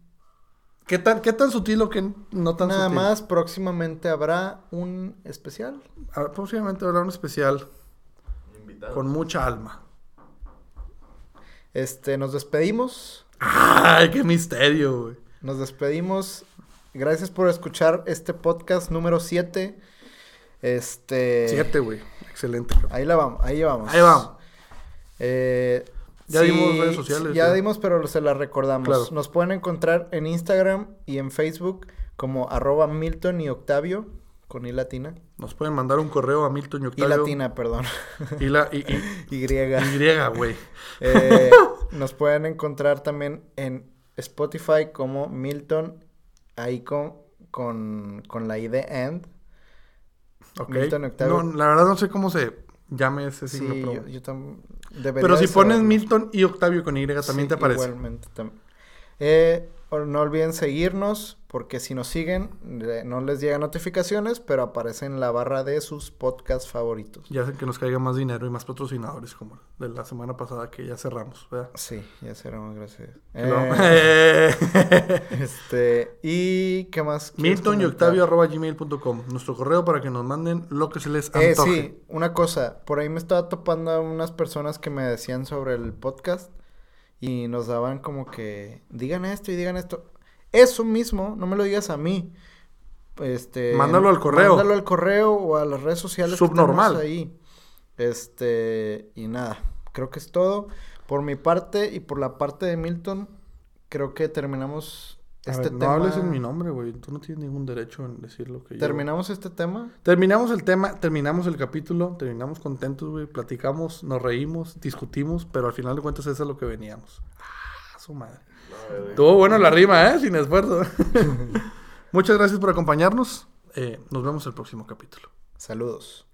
¿Qué tan, qué tan sutil o qué no tan Nada sutil? más, próximamente habrá un especial. Próximamente habrá un especial Invitado. con mucha alma. Este, nos despedimos. ¡Ay, qué misterio, güey! Nos despedimos. Gracias por escuchar este podcast número 7. Este. Siete, güey. Excelente. cabrón. Ahí la vamos, ahí vamos. Ahí vamos. Eh, Ya dimos redes sociales, Ya ya. dimos, pero se las recordamos. Claro. Nos pueden encontrar en Instagram y en Facebook como arroba Milton y Octavio con I latina. Nos pueden mandar un correo a Milton y Y Octavio. latina, perdón. Y la. Y, y, y. y, güey. Eh, nos pueden encontrar también en Spotify como Milton, ahí con, con, con la I de and. Ok. Milton Octavio. No, la verdad no sé cómo se llame ese Sí, signo. yo, yo debería Pero si pones saberlo. Milton y Octavio con Y también Sí, te aparece. Igualmente también. Eh, no olviden seguirnos, porque si nos siguen, le- no les llegan notificaciones, pero aparece en la barra de sus podcasts favoritos. Ya hacen que nos caiga más dinero y más patrocinadores, como de la semana pasada que ya cerramos, ¿verdad? Sí, ya seremos, gracias. Eh, Eh. este, y ¿qué más? Milton y? Octavio arroba gmail.com, nuestro correo para que nos manden lo que se les Eh, antoje. sí, una cosa, por ahí me estaba topando a unas personas que me decían sobre el podcast y nos daban como que digan esto y digan esto. Eso mismo, no me lo digas a mí. Este, Mándalo al correo. Mándalo al correo o a las redes sociales Subnormal. ahí. Este, y nada, creo que es todo. Por mi parte y por la parte de Milton, creo que terminamos A este ver, tema. No hables en mi nombre, güey. Tú no tienes ningún derecho en decir lo que yo... Terminamos este tema. Terminamos el tema, terminamos el capítulo, terminamos contentos, güey. Platicamos, nos reímos, discutimos, pero al final de cuentas eso es lo que veníamos. Ah, su madre. Estuvo bueno la rima, ¿eh? Sin esfuerzo. Muchas gracias por acompañarnos. Eh, nos vemos el próximo capítulo. Saludos.